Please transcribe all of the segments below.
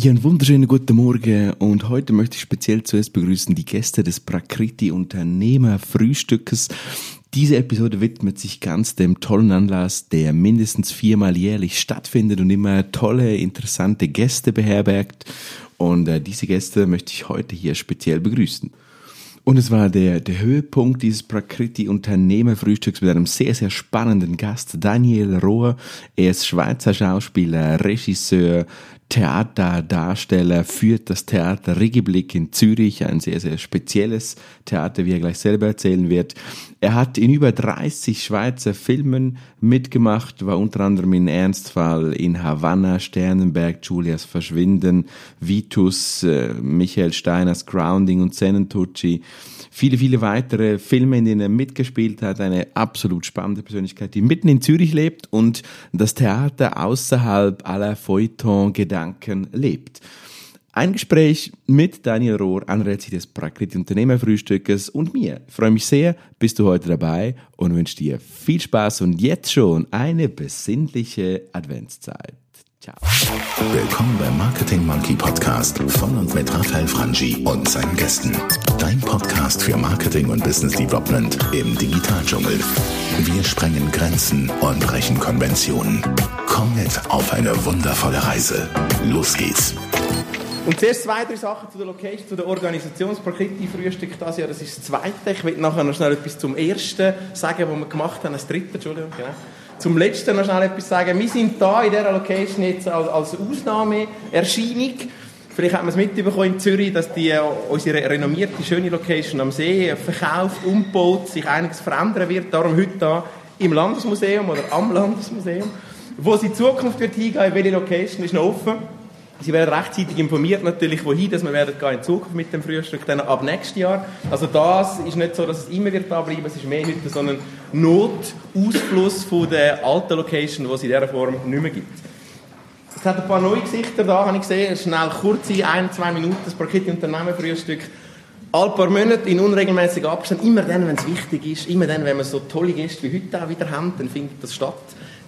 Ja, einen wunderschönen guten Morgen und heute möchte ich speziell zuerst begrüßen die Gäste des Prakriti Unternehmer Frühstückes. Diese Episode widmet sich ganz dem tollen Anlass, der mindestens viermal jährlich stattfindet und immer tolle, interessante Gäste beherbergt. Und äh, diese Gäste möchte ich heute hier speziell begrüßen. Und es war der, der Höhepunkt dieses Prakriti Unternehmerfrühstücks mit einem sehr, sehr spannenden Gast, Daniel Rohr. Er ist Schweizer Schauspieler, Regisseur, Theaterdarsteller, führt das Theater Regiblick in Zürich, ein sehr, sehr spezielles Theater, wie er gleich selber erzählen wird. Er hat in über 30 Schweizer Filmen mitgemacht, war unter anderem in Ernstfall, in Havanna, Sternenberg, Julias Verschwinden, Vitus, äh, Michael Steiners Grounding und Senentucci viele, viele weitere Filme, in denen er mitgespielt hat. Eine absolut spannende Persönlichkeit, die mitten in Zürich lebt und das Theater außerhalb aller Feuilleton-Gedanken lebt. Ein Gespräch mit Daniel Rohr anlässlich des Prakriti Unternehmerfrühstückes und mir. Ich freue mich sehr, bist du heute dabei und wünsche dir viel Spaß und jetzt schon eine besinnliche Adventszeit. Ciao. Willkommen beim Marketing Monkey Podcast von und mit Raphael Frangi und seinen Gästen. Dein Podcast für Marketing und Business Development im Digitaldschungel. Wir sprengen Grenzen und brechen Konventionen. Komm mit auf eine wundervolle Reise. Los geht's. Und zuerst zwei, drei Sachen zu der Location, zu der Organisationspaket, Frühstück das Jahr. Das ist das zweite. Ich will nachher noch schnell etwas zum ersten sagen, was wir gemacht haben. Das dritte, Entschuldigung, genau zum Letzten noch schnell etwas sagen. Wir sind da in dieser Location jetzt als, als Ausnahmeerscheinung. Vielleicht hat man es mitbekommen in Zürich, dass die, äh, unsere renommierte, schöne Location am See verkauft, umgebaut, sich einiges verändern wird. Darum heute da im Landesmuseum oder am Landesmuseum. Wo sie in Zukunft wird hingehen, welche Location ist noch offen. Sie werden rechtzeitig informiert natürlich, wohin dass wir in Zukunft mit dem Frühstück dann ab nächstes Jahr. Also das ist nicht so, dass es immer wird da bleiben, es ist mehr heute so ein Notausfluss von der alten Location, die es in dieser Form nicht mehr gibt. Es hat ein paar neue Gesichter da, habe ich gesehen. Schnell kurze, ein, zwei Minuten, das Paket Unternehmen Frühstück. All paar Monate in unregelmäßigen Abständen, immer dann, wenn es wichtig ist, immer dann, wenn wir so tolle Gäste wie heute auch wieder haben, dann findet das statt.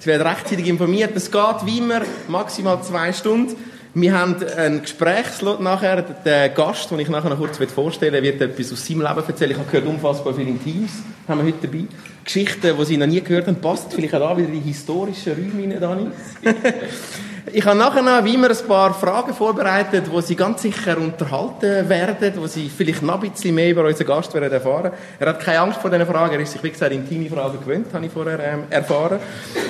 Sie werden rechtzeitig informiert. Es geht wie immer maximal zwei Stunden. Wir haben einen Gesprächslot nachher. Der Gast, den ich nachher noch kurz vorstellen wird etwas aus seinem Leben erzählen. Ich habe gehört, unfassbar viele Teams haben wir heute dabei. Geschichten, die Sie noch nie gehört haben. Passt vielleicht auch da wieder in die historischen Räume rein, Dani. Ich habe nachher noch, wie immer, ein paar Fragen vorbereitet, wo Sie ganz sicher unterhalten werden, wo Sie vielleicht noch ein bisschen mehr über unseren Gast werden erfahren. Er hat keine Angst vor diesen Fragen, er ist sich, wie gesagt, intime Fragen gewöhnt, habe ich vorher ähm, erfahren.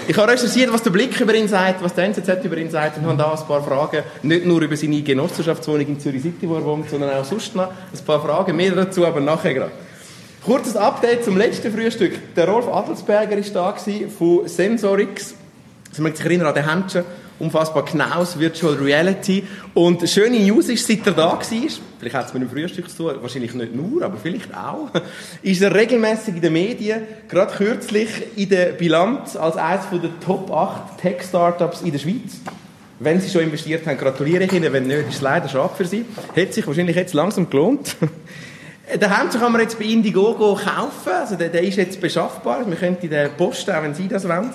Ich habe recherchiert, was der Blick über ihn sagt, was der NZZ über ihn sagt und habe da ein paar Fragen, nicht nur über seine Genossenschaftswohnung in Zürich City, wo er wohnt, sondern auch sonst noch ein paar Fragen, mehr dazu, aber nachher gerade. Kurzes Update zum letzten Frühstück. Der Rolf Adelsberger war da von Sensorix. Sie mögen sich erinnern an den Händchen unfassbar Knaus Virtual Reality. Und schöne News ist, seit er da war, vielleicht hat es mit dem Frühstück zu tun, wahrscheinlich nicht nur, aber vielleicht auch, ist er regelmäßig in den Medien, gerade kürzlich in der Bilanz als eines der Top 8 Tech-Startups in der Schweiz. Wenn Sie schon investiert haben, gratuliere ich Ihnen. Wenn nicht, ist es leider schade für Sie. Hätte sich wahrscheinlich jetzt langsam gelohnt. Den Hemd kann man jetzt bei Indiegogo kaufen. Also der, der ist jetzt beschaffbar. Wir könnten den posten, auch wenn Sie das wollen.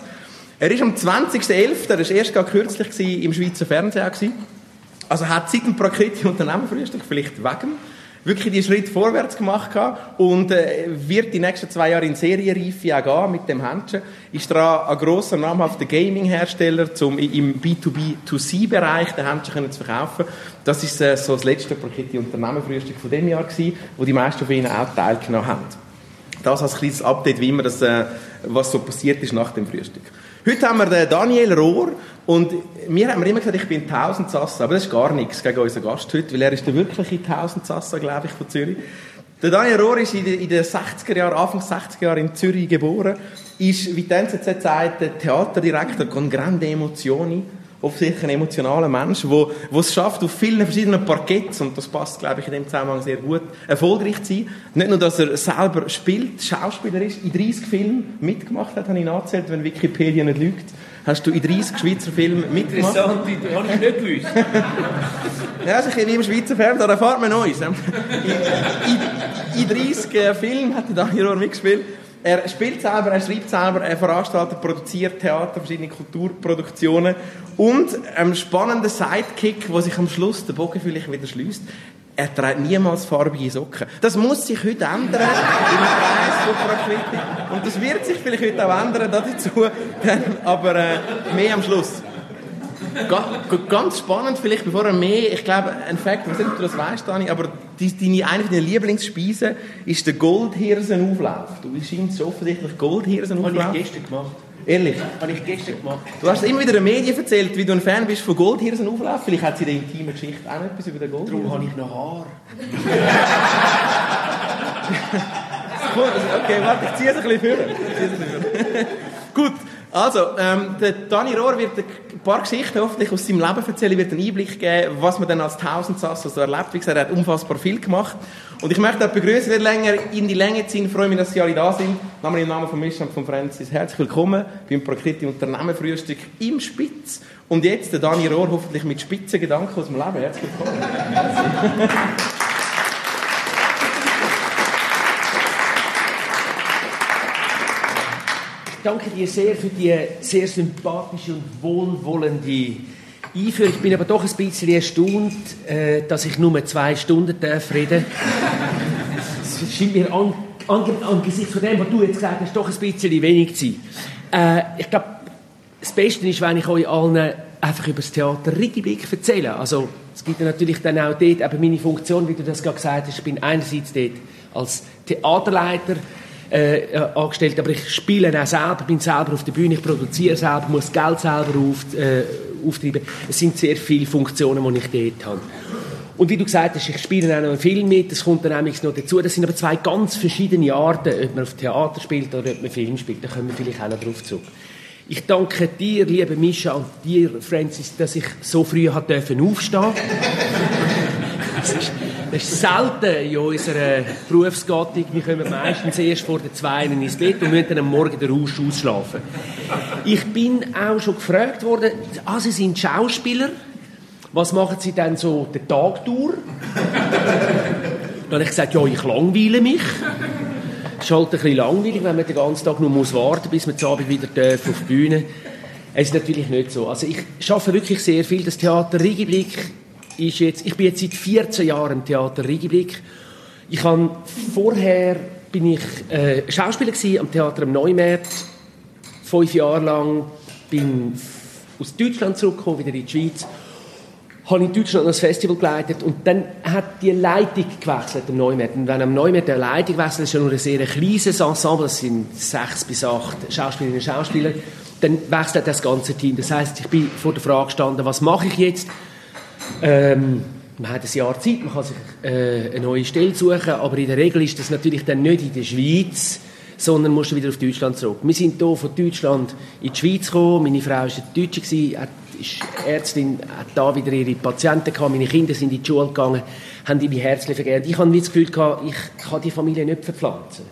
Er ist am 20.11., das war erst gerade kürzlich im Schweizer Fernsehen. Also hat seit dem Prakriti Unternehmerfrühstück, vielleicht wegen, wirklich die Schritt vorwärts gemacht und äh, wird die nächsten zwei Jahre in Serienreife auch gehen mit dem Händchen. Ist da ein grosser, namhafter Gaming-Hersteller, um im B2B2C-Bereich den Händchen zu verkaufen. Das ist äh, so das letzte Prakriti Unternehmerfrühstück von dem Jahr gewesen, wo die meisten von Ihnen auch teilgenommen haben. Das als kleines Update, wie immer das, äh, was so passiert ist nach dem Frühstück. Heute haben wir den Daniel Rohr und mir haben wir immer gesagt, ich bin Tausendsassa, aber das ist gar nichts gegen unseren Gast heute, weil er ist der wirkliche Tausendsassa, glaube ich, von Zürich. Der Daniel Rohr ist in den 60er Jahren, Anfang 60er Jahre in Zürich geboren, ist, wie die NZZ sagt, Theaterdirektor con grande emozioni offensichtlich ein emotionaler Mensch, der es schafft, auf vielen verschiedenen Parketts, und das passt, glaube ich, in dem Zusammenhang sehr gut, erfolgreich zu sein. Nicht nur, dass er selber spielt, Schauspieler ist, in 30 Filmen mitgemacht hat, habe ich nachgezählt, wenn Wikipedia nicht lügt. Hast du in 30 Schweizer Filmen mitgemacht? Interessant, das habe ich nicht gewusst. ja, also ich wie im Schweizer Fernsehen, da erfahrt man Neues. In, in, in 30 Filmen hat der Daniel Rohr mitgespielt. Er spielt selber, er schreibt selber, er veranstaltet, produziert Theater, verschiedene Kulturproduktionen und ein spannender Sidekick, wo sich am Schluss der Bogen vielleicht wieder schließt. Er trägt niemals farbige Socken. Das muss sich heute ändern im Kreis von. Und das wird sich vielleicht heute auch ändern dazu, aber äh, mehr am Schluss. Ganz spannend, vielleicht bevor er mehr, ich glaube, ein Fakt, ich weiß nicht, ob du das weißt, Dani, aber deine, eine deiner Lieblingsspeisen ist der Goldhirsenauflauf. Du scheinst offensichtlich Goldhirsenauflauf. Habe ich gestern gemacht. Ehrlich? Habe ich gestern gemacht. Du hast immer wieder den Medien erzählt, wie du ein Fan bist von Goldhirsenauflauf. Vielleicht hat sie in der intimen Geschichte auch etwas über den Goldhirsen. Darum habe ich noch Haar. okay, warte, ich ziehe es ein bisschen vor. Gut. Also, ähm, der Dani Rohr wird ein paar Geschichten hoffentlich aus seinem Leben erzählen, wird einen Einblick geben, was man dann als Tausendsass so erlebt. Wie gesagt, er hat unfassbar viel gemacht. Und ich möchte auch begrüßen, wer länger in die Länge ziehen. Ich freue mich, dass Sie alle da sind. Nochmal im Namen von Misch und von Francis. Herzlich willkommen beim Prakriti Unternehmenfrühstück im Spitz. Und jetzt der Dani Rohr, hoffentlich mit spitzen Gedanken aus dem Leben. Herzlich willkommen. danke dir sehr für die sehr sympathische und wohlwollende Einführung. Ich bin aber doch ein bisschen erstaunt, äh, dass ich nur zwei Stunden darf reden Es scheint mir an, an, angesichts von dem, was du jetzt gesagt hast, doch ein bisschen wenig zu sein. Äh, ich glaube, das Beste ist, wenn ich euch allen einfach über das Theater Rigiblick erzähle. Also, es gibt natürlich dann auch dort eben meine Funktion, wie du das gerade gesagt hast. Ich bin einerseits dort als Theaterleiter, äh, äh, angestellt, aber ich spiele auch selber, bin selber auf der Bühne, ich produziere selber, muss Geld selber auf, äh, auftreiben. Es sind sehr viele Funktionen, die ich dort habe. Und wie du gesagt hast, ich spiele auch noch einen Film mit, das kommt dann nämlich noch dazu. Das sind aber zwei ganz verschiedene Arten, ob man auf Theater spielt oder ob man Film spielt. Da kommen wir vielleicht auch noch drauf zurück. Ich danke dir, liebe Mischa, und dir, Francis, dass ich so früh aufstehen. Das ist selten in unserer Berufsgattung. Wir kommen meistens erst vor den zwei ins Bett und müssen dann am Morgen den Rausch ausschlafen. Ich bin auch schon gefragt worden, ah, Sie sind Schauspieler, was machen Sie denn so den Tag durch? Dann habe ich gesagt, ja, ich langweile mich. Es ist halt ein bisschen langweilig, wenn man den ganzen Tag nur muss warten bis man zu Abend wieder auf die Bühne. Es ist natürlich nicht so. Also ich schaffe wirklich sehr viel. Das Theater Rigiblick ist jetzt, ich bin jetzt seit 14 Jahren im Theater Rigiblick. Ich habe vorher bin ich äh, Schauspieler gewesen, am Theater am Neumarkt, fünf Jahre lang, bin aus Deutschland zurückgekommen, wieder in die Schweiz, habe in Deutschland das Festival geleitet und dann hat die Leitung gewechselt am Neumarkt. Und wenn am Neumarkt eine Leitung wechselt, ist ja nur ein sehr kleines Ensemble, das sind sechs bis acht Schauspielerinnen und Schauspieler, dann wechselt das ganze Team. Das heißt, ich bin vor der Frage gestanden, was mache ich jetzt? Ähm, man hat ein Jahr Zeit, man kann sich äh, eine neue Stelle suchen, aber in der Regel ist das natürlich dann nicht in der Schweiz, sondern musst du wieder auf Deutschland zurück. Wir sind hier von Deutschland in die Schweiz gekommen, meine Frau war Deutsche, gewesen, ist Ärztin, hat da wieder ihre Patienten gehabt, meine Kinder sind in die Schule gegangen, haben die mich herzlich vergehrt. Ich habe das Gefühl gehabt, ich kann die Familie nicht verpflanzen.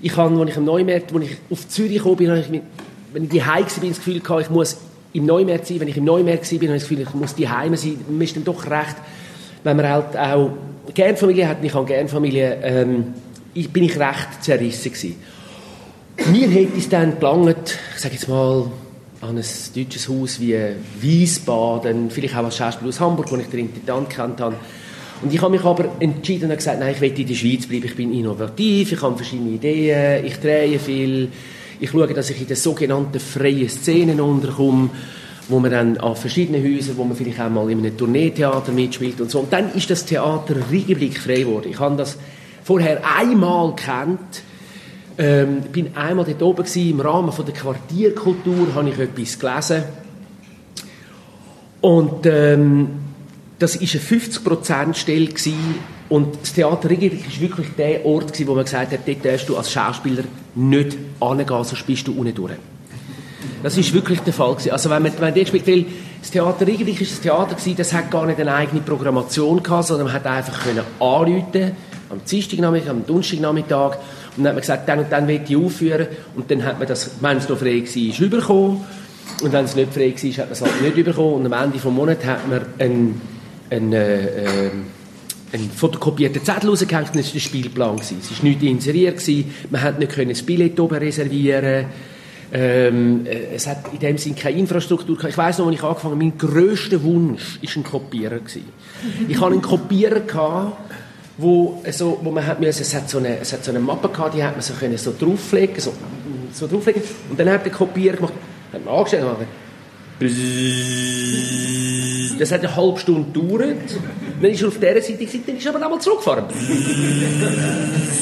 Ich habe, als ich am Neumarkt, als ich auf Zürich gekommen bin, ich, wenn ich die Hause war, das Gefühl gehabt, ich muss im Neumärz sein. Wenn ich im Neumärz war, habe ich das Gefühl, ich muss die Heime sein. Man ist dann doch recht, wenn man halt auch gerne Familie hat, ich habe gerne Familie, ähm, bin ich recht zerrissen gewesen. Mir hätte es dann gelangt, ich sage jetzt mal, an ein deutsches Haus wie Wiesbaden, vielleicht auch als Schauspieler aus Hamburg, wo ich den Intendant kennt habe. Und ich habe mich aber entschieden und gesagt, nein, ich will in der Schweiz bleiben. Ich bin innovativ, ich habe verschiedene Ideen, ich drehe viel, ich schaue, dass ich in den sogenannten freien Szenen unterkomme, wo man dann an verschiedenen Häusern, wo man vielleicht auch mal in einem Tourneetheater mitspielt und so. Und dann ist das Theater Riegeblick frei geworden. Ich habe das vorher einmal kennt. Ähm, bin einmal dort oben gewesen, im Rahmen von der Quartierkultur habe ich etwas gelesen. Und ähm, das war eine 50%-Stelle und das Theater Riggerich war wirklich der Ort, wo man gesagt hat, dort darfst du als Schauspieler nicht angehen, sonst bist du unten durch. Das war wirklich der Fall. Also wenn man, wenn man spielt, weil das Theater Riggerich war ein Theater, das hat gar nicht eine eigene Programmation gehabt, sondern man hat einfach können anrufen am Dienstagnachmittag, am Donnerstagnachmittag und dann hat man gesagt, dann und dann will ich aufführen und dann hat man das, wenn es noch frei war, bekommen und wenn es nicht frei war, hat man es halt nicht bekommen und am Ende des Monats hat man einen, einen äh, äh, einen fotokopierten Zettel rausgehängt das war der Spielplan. Es war nicht inseriert, man konnte nicht das Billett oben reservieren ähm, äh, es hat in dem Sinne keine Infrastruktur gehabt. Ich weiss noch, als ich angefangen habe, mein grösster Wunsch war ein Kopierer. Ich hatte einen Kopierer, gehabt, wo, so, wo man hat müssen, es hat so eine, es hat so eine Mappe gehabt, die hat man so, können so drauflegen, so, so drauflegen, und dann hat der Kopierer gemacht, hat man angestellt, das hat eine halbe Stunde gedauert. Dann ist auf dieser Seite gewesen, dann ist er aber nochmal zurückgefahren.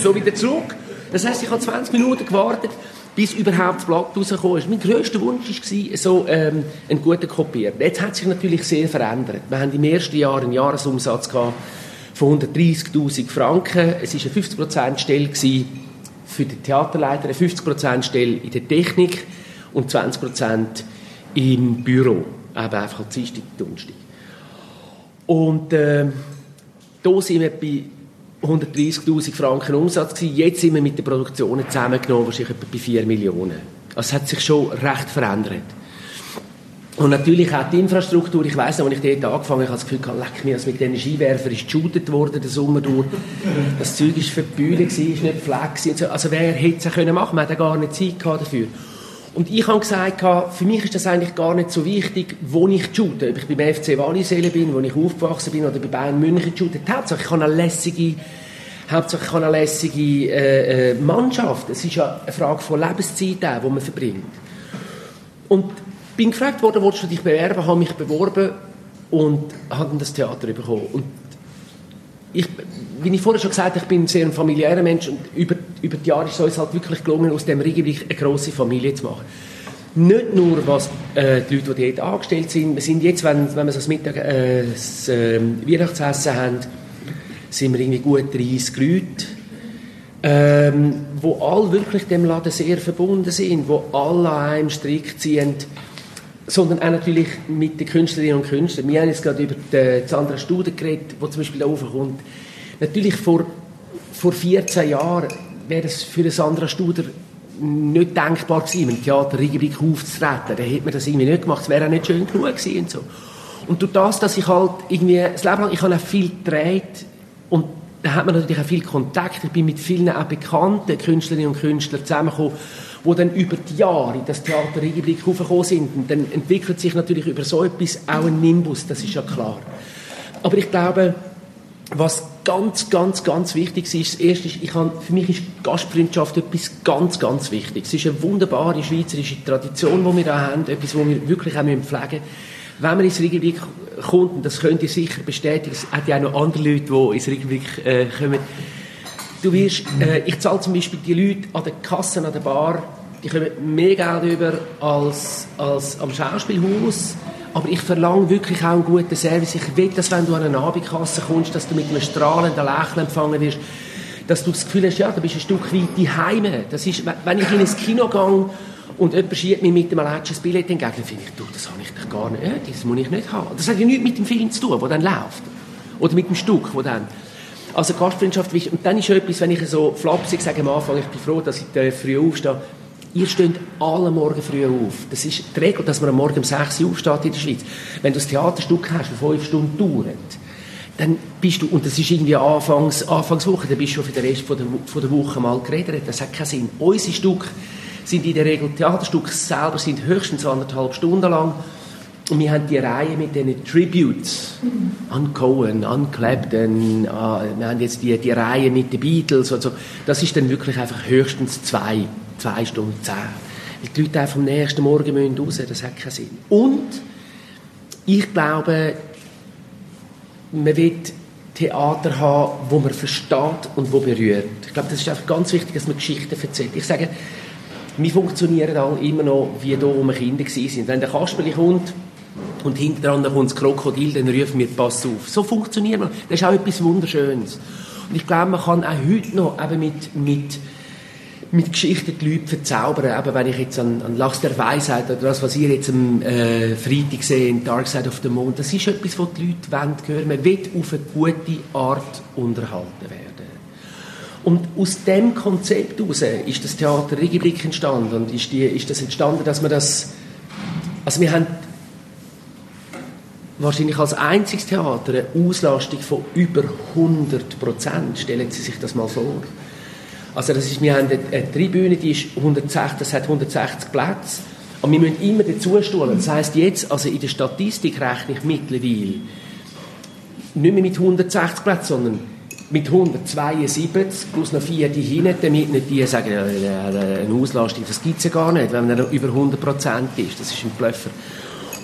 so wieder zurück. Das heisst, ich habe 20 Minuten gewartet, bis überhaupt das Blatt rausgekommen ist. Mein grösster Wunsch war, so ähm, einen guten Kopierer. Jetzt hat sich natürlich sehr verändert. Wir haben im ersten Jahr einen Jahresumsatz von 130'000 Franken. Es war eine 50%-Stelle für den Theaterleiter, eine 50%-Stelle in der Technik und 20% im Büro. Eben einfach Dienstag, Donnerstag. Und äh, da sind wir bei 130'000 Franken Umsatz gewesen. Jetzt sind wir mit den Produktionen zusammengenommen, wahrscheinlich etwa bei 4 Millionen. Also es hat sich schon recht verändert. Und natürlich auch die Infrastruktur. Ich weiss noch, als ich dort angefangen habe, habe ich das Gefühl, leck mir, als mit diesen Skiwerfern ist geshootet worden, den Sommer durch. Das Zeug war für die Bühne, ist nicht gepflegt. Also wer hätte es machen können? Man hatte gar nicht Zeit dafür. Und ich habe gesagt, für mich ist das eigentlich gar nicht so wichtig, wo ich shoote. Ob ich beim FC Wallisellen bin, wo ich aufgewachsen bin, oder bei Bayern München shoote. Hauptsache, ich habe eine lässige, Hauptsache, ich habe eine lässige äh, äh, Mannschaft. Es ist ja eine Frage von Lebenszeit, die man verbringt. Und bin gefragt worden, wolltest du dich bewerben, habe mich beworben und habe das Theater bekommen. Und ich, wie ich vorher schon gesagt habe, ich bin ein sehr familiärer Mensch und über, über die Jahre ist es uns halt wirklich gelungen, aus dem Ringgebiet eine grosse Familie zu machen. Nicht nur, was äh, die Leute, die dort angestellt sind, wir sind jetzt, wenn, wenn wir so das Mittag, äh, das äh, Weihnachtsessen haben, sind wir irgendwie gut 30 Leute, ähm, wo alle wirklich dem Laden sehr verbunden sind, wo alle an einem Strick ziehen, sondern auch natürlich mit den Künstlerinnen und Künstlern. Wir haben jetzt gerade über die Sandra Studer geredet, die zum Beispiel da raufkommt. Natürlich vor, vor 14 Jahren wäre es für Sandra Studer nicht denkbar gewesen, im Theater Riegenblick aufzutreten. Dann hätte man das irgendwie nicht gemacht. Es wäre auch nicht schön genug gewesen und so. Und durch das, dass ich halt irgendwie das Leben lang, ich habe auch viel gedreht und da hat man natürlich auch viel Kontakt. Ich bin mit vielen auch bekannten Künstlerinnen und Künstlern zusammengekommen, die dann über die Jahre in das Theater Riegenblick aufgekommen sind. Und dann entwickelt sich natürlich über so etwas auch ein Nimbus, das ist ja klar. Aber ich glaube, was ganz, ganz, ganz wichtig ist, das ist, ich habe, für mich ist Gastfreundschaft etwas ganz, ganz wichtig. Es ist eine wunderbare schweizerische Tradition, die wir da haben, etwas, was wir wirklich auch pflegen müssen. Wenn man ins Regelblick kommt, und das könnt ihr sicher bestätigen, es hat ja auch noch andere Leute, die ins Regelblick äh, kommen, du wirst, äh, ich zahle zum Beispiel die Leute an der Kasse, an der Bar, die kommen mehr Geld über als, als am Schauspielhaus, aber ich verlange wirklich auch einen guten Service. Ich will, dass wenn du an eine Abendkasse kommst, dass du mit einem strahlenden Lächeln empfangen wirst, dass du das Gefühl hast, ja, du bist ein Stück weit die Heime. Das ist, wenn ich in ein Kino gehe und jemand schiebt mir mit dem letzten Billett entgegen, finde ich, du, das habe ich doch gar nicht, das muss ich nicht haben. Das hat ja nichts mit dem Film zu tun, der dann läuft. Oder mit dem Stück, wo dann... Also Gastfreundschaft. Und dann ist etwas, wenn ich so flapsig sage am Anfang, ich bin froh, dass ich früh aufstehe, Ihr steht alle Morgen früh auf. Das ist die Regel, dass man am Morgen um 6 Uhr aufsteht in der Schweiz. Wenn du ein Theaterstück hast, das 5 Stunden dauert, dann bist du, und das ist irgendwie Anfangs, Anfangswoche, dann bist du für den Rest von der, von der Woche mal geredet. Das hat keinen Sinn. Unsere Stücke sind in der Regel, Theaterstücke selber sind höchstens anderthalb Stunden lang. Und wir haben die Reihe mit diesen Tributes an Cohen, an Clapton, wir haben jetzt die, die Reihe mit den Beatles und so. Das ist dann wirklich einfach höchstens zwei zwei Stunden zehn. Weil die Leute einfach am nächsten Morgen müssen raus das hat keinen Sinn. Und ich glaube, man wird Theater haben, wo man versteht und wo berührt. Ich glaube, das ist einfach ganz wichtig, dass man Geschichten erzählt. Ich sage, wir funktionieren alle immer noch, wie da, wo wir Kinder waren. Wenn der Kasperli kommt und hinten dran kommt das Krokodil, dann rufen wir «Pass auf». So funktioniert man. Das ist auch etwas Wunderschönes. Und ich glaube, man kann auch heute noch eben mit, mit mit Geschichten die Leute verzaubern. Eben, wenn ich jetzt an, an Lachs der Weisheit oder das, was ihr jetzt am äh, Freitag seht, Dark Side of the Moon, das ist etwas, was die Leute wollen hören. Man will auf eine gute Art unterhalten werden. Und aus dem Konzept heraus ist das Theater Regiblick entstanden und ist, die, ist das entstanden, dass man das, also wir haben wahrscheinlich als einziges Theater eine Auslastung von über 100 Prozent. Stellen Sie sich das mal vor. Also das ist, wir haben eine, Tribüne, die ist 160, das hat 160 Plätze. Und wir müssen immer dazu stuhlen. Das heisst jetzt, also in der Statistik rechne ich mittlerweile nicht mehr mit 160 Plätzen, sondern mit 172 plus noch vier die hinten, damit nicht die sagen, ja, eine Auslastung, das gibt es ja gar nicht, wenn man über 100 Prozent ist. Das ist ein Blöffer.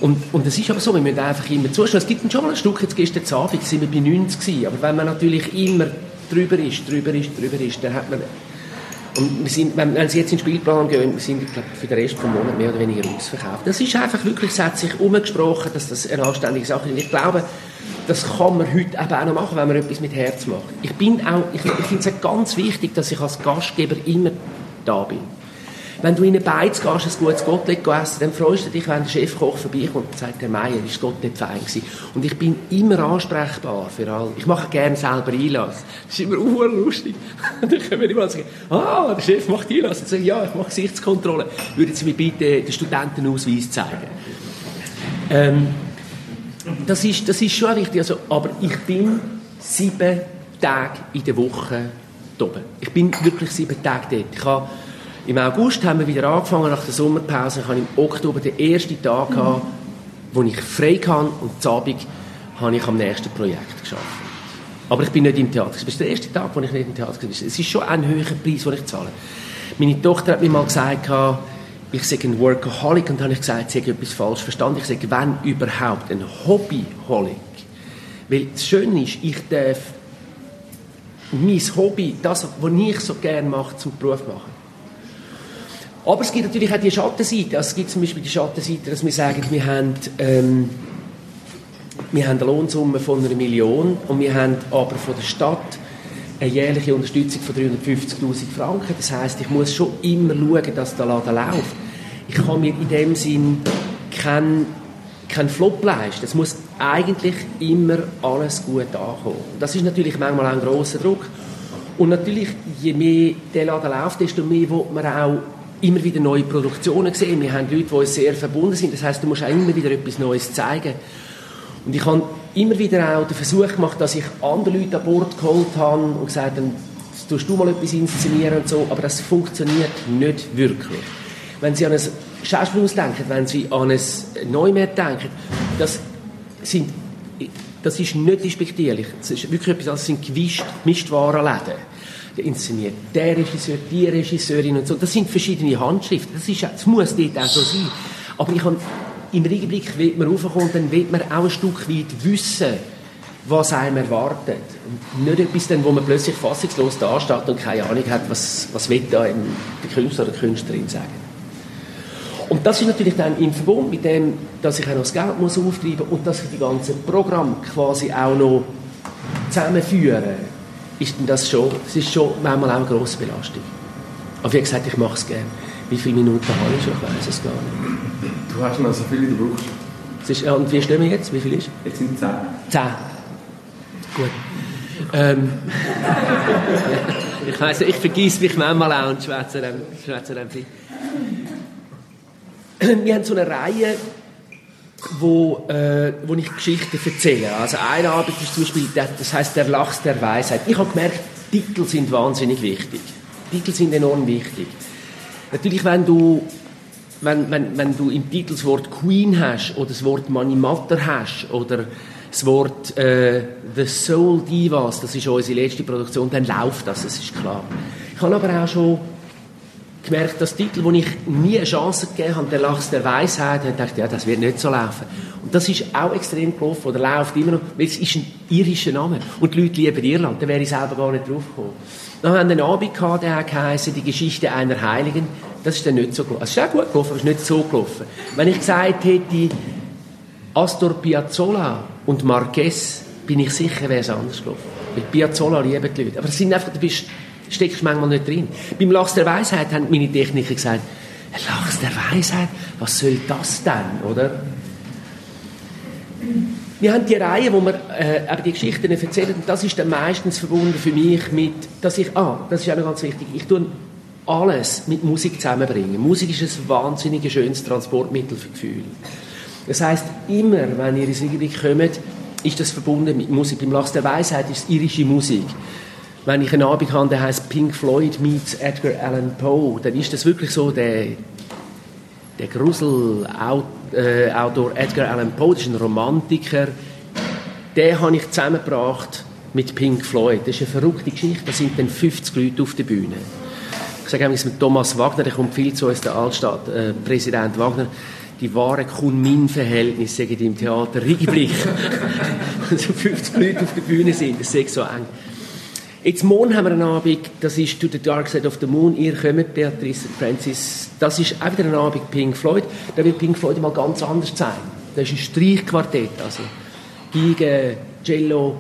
Und, und es ist aber so, wir müssen einfach immer zuschauen. Es gibt schon mal ein Stück, jetzt gestern Abend sind wir bei 90 gewesen, aber wenn man natürlich immer drüber ist, drüber ist, drüber ist, dann hat man und wir sind, wenn, Sie jetzt in den Spielplan gehen, wir sind glaub, für den Rest des Monats mehr oder weniger ausverkauft. Das ist einfach wirklich, es hat sich umgesprochen, dass das eine anständige Sache ist. Ich glaube, das kann man heute eben auch noch machen, wenn man etwas mit Herz macht. Ich ich, ich finde es ganz wichtig, dass ich als Gastgeber immer da bin. Wenn du in eine Beiz gehst, ein gutes Gottlieb essen, dann freust du dich, wenn der Chefkoch vorbeikommt und sagt, Herr Meier, ist Gottlieb fein gewesen. Und ich bin immer ansprechbar für alle. Ich mache gerne selber Einlass. Das ist immer lustig. dann können wir immer sagen, ah, der Chef macht Einlass. Und sagen, ja, ich mache Gesichtskontrolle. Würden Sie mir bitte den Studentenausweis zeigen? Ähm, das ist, das ist schon wichtig. Also, aber ich bin sieben Tage in der Woche oben. Ich bin wirklich sieben Tage dort. Ich habe, Im August haben wir wieder angefangen, nach der Sommerpause. Ich habe im Oktober den ersten Tag, gehabt, wo ich frei kann und am Abend habe ich am nächsten Projekt geschafft. Aber ich bin nicht im Theater. Das ist der erste Tag, wo ich nicht im Theater war. Es ist schon ein höherer Preis, den ich zahle. Meine Tochter hat mir mal gesagt, ich sage ein Workaholic und habe ich gesagt, ich habe etwas falsch verstanden. Ich sage, wenn überhaupt, ein Hobbyholic. Weil das Schöne ist, ich darf mein Hobby, das, was ich so gerne mache, zum Beruf machen. Aber es gibt natürlich auch die Schattenseite. Also es gibt zum Beispiel die Schattenseite, dass wir sagen, wir haben, ähm, wir haben eine Lohnsumme von einer Million und wir haben aber von der Stadt eine jährliche Unterstützung von 350'000 Franken. Das heißt, ich muss schon immer schauen, dass der Laden läuft. Ich kann mir in dem Sinn keinen kein Flop leisten. Es muss eigentlich immer alles gut ankommen. Das ist natürlich manchmal auch ein grosser Druck. Und natürlich, je mehr der Laden läuft, desto mehr will man auch immer wieder neue Produktionen sehen. Wir haben Leute, die uns sehr verbunden sind. Das heißt, du musst auch immer wieder etwas Neues zeigen. Und ich habe immer wieder auch den Versuch gemacht, dass ich andere Leute an Bord geholt habe und gesagt habe, tust du mal etwas inszenieren und so, aber das funktioniert nicht wirklich. Wenn Sie an ein Schauspielhaus denken, wenn Sie an ein Neumärt denken, das sind das ist nicht despektierlich. Das ist wirklich etwas, das sind gewischt, Gemischtwarenläden. Der inszeniert der Regisseur, die Regisseurin und so. Das sind verschiedene Handschriften. Das, ist, das muss dort auch so sein. Aber ich habe im Augenblick, wenn man raufkommt, dann will man auch ein Stück weit wissen, was einem erwartet. Und nicht etwas, dann, wo man plötzlich fassungslos dasteht und keine Ahnung hat, was, was will da der Künstler oder die Künstlerin sagen. Und das ist natürlich dann im Verbund mit dem, dass ich auch noch das Geld muss auftreiben muss und dass ich die ganzen Programme quasi auch noch zusammenführe, ist das schon, das ist schon manchmal auch eine grosse Belastung. Aber wie gesagt, ich mache es gerne. Wie viele Minuten habe ich schon? Ich weiß es gar nicht. Du hast noch so viele, wie du brauchst. Ist, und wie stehen wir jetzt? Wie viel ist? Jetzt sind es zehn. Zehn. Gut. Ähm, ich weiss, ich vergesse mich manchmal auch und schwätze dann, schwätze dann viel. Wir haben so eine Reihe, wo, äh, wo ich Geschichten erzähle. Also eine Arbeit ist zum Beispiel, das heißt der Lachs der Weisheit. Ich habe gemerkt, Titel sind wahnsinnig wichtig. Titel sind enorm wichtig. Natürlich, wenn du, wenn, wenn, wenn du im Titel das Wort Queen hast oder das Wort Money Matter hast oder das Wort äh, The Soul Divas, das ist unsere letzte Produktion, dann läuft das, das ist klar. Ich habe aber auch schon gemerkt, dass Titel, wo ich nie eine Chance gegeben habe, der Lachs der Weisheit, habe ich gedacht, ja, das wird nicht so laufen. Und das ist auch extrem gelaufen, oder läuft immer noch, weil es ist ein irischer Name. Und die Leute lieben Irland, da wäre ich selber gar nicht drauf gekommen. Dann haben wir einen Abend gehabt, der hat die Geschichte einer Heiligen. Das ist dann nicht so gelaufen. Es ist auch gut gelaufen, aber es ist nicht so gelaufen. Wenn ich gesagt hätte, Astor Piazzolla und Marquez, bin ich sicher, wäre es anders gelaufen. Weil Piazzolla lieben die Leute. Aber es sind einfach, du bist, steckst manchmal nicht drin. Beim Lachs der Weisheit haben meine Techniker gesagt, Lachs der Weisheit, was soll das denn, oder? Wir haben die Reihe, wo wir äh, die Geschichten erzählen, und das ist dann meistens verbunden für mich mit, dass ich, ah, das ist auch noch ganz wichtig, ich tue alles mit Musik zusammenbringen. Musik ist ein wahnsinnig schönes Transportmittel für Gefühle. Das heißt, immer, wenn ihr ins Regelbick kommt, ist das verbunden mit Musik. Beim Lachs der Weisheit ist es irische Musik. Wenn ich einen Abend habe, der heißt Pink Floyd meets Edgar Allan Poe, dann ist das wirklich so der, der Grusel-Autor Edgar Allan Poe, das ist ein Romantiker, den habe ich zusammengebracht mit Pink Floyd. Das ist eine verrückte Geschichte, da sind dann 50 Leute auf der Bühne. Ich sage mit Thomas Wagner, der kommt viel zu uns, der Altstadt, äh, Präsident Wagner, die wahren Kun-Min-Verhältnisse im Theater Riegeblick. also 50 Leute auf der Bühne sind, das ist so eng. Jetzt morgen haben wir einen Abend, das ist «To the Dark Side of the Moon». Ihr kommt, Beatrice Francis. Das ist auch wieder ein Abend Pink Floyd. Da wird Pink Floyd mal ganz anders sein. Das ist ein Streichquartett, also Geige, Cello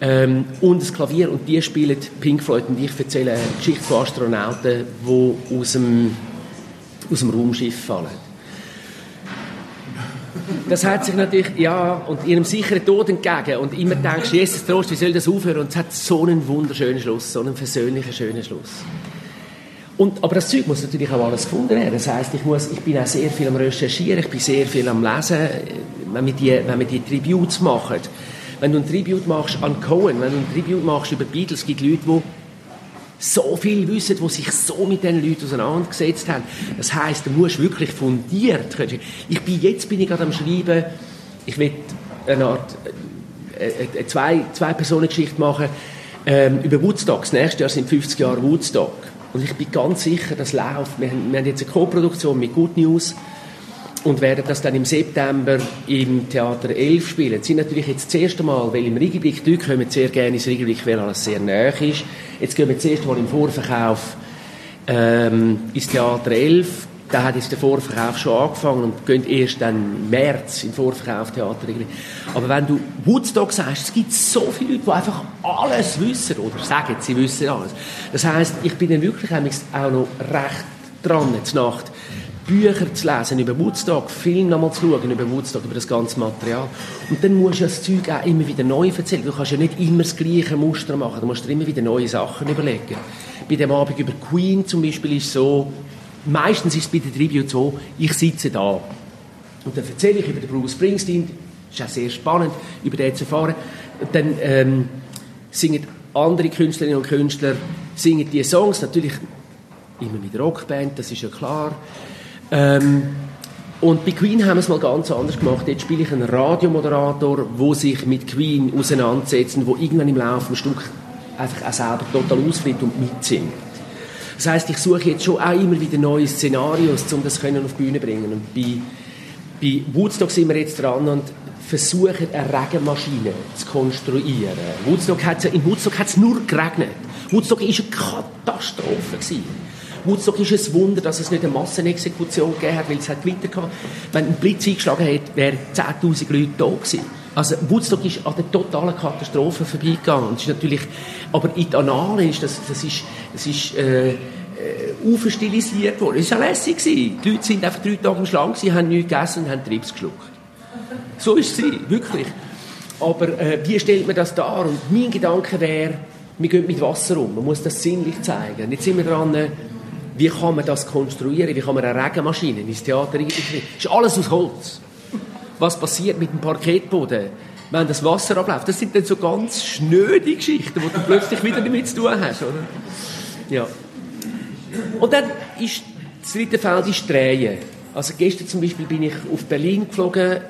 ähm, und das Klavier. Und die spielen Pink Floyd und ich erzähle eine Geschichte von Astronauten, die aus dem, aus dem Raumschiff fallen. Das hat sich natürlich, ja, und ihrem sicheren Tod entgegen. Und immer denkst, Jesus Trost, wie soll das aufhören? Und es hat so einen wunderschönen Schluss, so einen versöhnlichen, schönen Schluss. Und, aber das Zeug muss natürlich auch alles gefunden werden. Das heisst, ich, muss, ich bin auch sehr viel am Recherchieren, ich bin sehr viel am Lesen, wenn wir die, wenn wir die Tributes machen. Wenn du ein Tribute machst an Cohen, wenn du ein Tribute machst über Beatles, es gibt Leute, die so viel wissen, die sich so mit diesen Leuten auseinandergesetzt haben. Das heisst, du musst wirklich fundiert. Ich bin, jetzt bin ich gerade am Schreiben, ich will eine Art äh, äh, zwei, zwei Personen Geschichte machen ähm, über Woodstock. Das nächste Jahr sind 50 Jahre Woodstock. Und ich bin ganz sicher, das läuft. Wir wir haben jetzt eine Co-Produktion mit Good News und werden das dann im September im Theater 11 spielen. Das sind natürlich jetzt das erste Mal, weil im Riegelblick, die kommen sehr gerne ins Riegelblick, weil alles sehr nah ist. Jetzt gehen wir das erste Mal im Vorverkauf ähm, ins Theater 11. Da hat jetzt der Vorverkauf schon angefangen und gehen erst dann im März im Vorverkauf Theater Riegelblick. Aber wenn du Woodstock sagst, es gibt so viele Leute, die einfach alles wissen oder sagen, sie wissen alles. Das heißt, ich bin dann wirklich auch noch recht dran, jetzt Nacht Bücher zu lesen über Woodstock, Film nochmal zu schauen über Woodstock, über das ganze Material. Und dann musst du das Zeug auch immer wieder neu erzählen. Du kannst ja nicht immer das gleiche Muster machen, du musst dir immer wieder neue Sachen überlegen. Bei dem Abend über Queen zum Beispiel ist es so, meistens ist es bei den Tribute so, ich sitze da und dann erzähle ich über den Bruce Springsteen, das ist auch sehr spannend, über den zu erfahren. Und dann ähm, singen andere Künstlerinnen und Künstler singen die Songs, natürlich immer mit Rockband, das ist ja klar. Ähm, und bei Queen haben wir es mal ganz anders gemacht. Jetzt spiele ich einen Radiomoderator, der sich mit Queen auseinandersetzt und irgendwann im Laufe des Stück einfach auch selber total ausflippt und mitsingt. Das heißt, ich suche jetzt schon auch immer wieder neue Szenarios, um das können auf die Bühne bringen. Und bei, bei Woodstock sind wir jetzt dran und versuchen, eine Regenmaschine zu konstruieren. Woodstock hat's, in Woodstock hat es nur geregnet. Woodstock war eine Katastrophe. Gewesen. Woodstock ist ein Wunder, dass es nicht eine Massenexekution gegeben hat, weil es hat Gewitter gehabt. Wenn ein Blitz eingeschlagen hätte, wären 10.000 Leute da gewesen. Also Woodstock ist an der totalen Katastrophe vorbeigegangen. Und ist natürlich, aber in den Annalen ist das, das ist, das ist äh, äh, aufstilisiert worden. Es war ja lässig. Gewesen. Die Leute sind einfach drei Tage im sie haben nichts gegessen und haben Trips geschluckt. So ist es, wirklich. Aber äh, wie stellt man das dar? Und mein Gedanke wäre, wir gehen mit Wasser um. Man muss das sinnlich zeigen. Jetzt sind wir dran, wie kann man das konstruieren? Wie kann man eine Regenmaschine ins Theater integrieren? Das ist alles aus Holz. Was passiert mit dem Parkettboden? Wenn das Wasser abläuft, das sind dann so ganz schnöde Geschichten, wo du plötzlich wieder damit zu tun hast, oder? Ja. Und dann ist das dritte Feld ist Drehen. Also gestern zum Beispiel bin ich auf Berlin geflogen,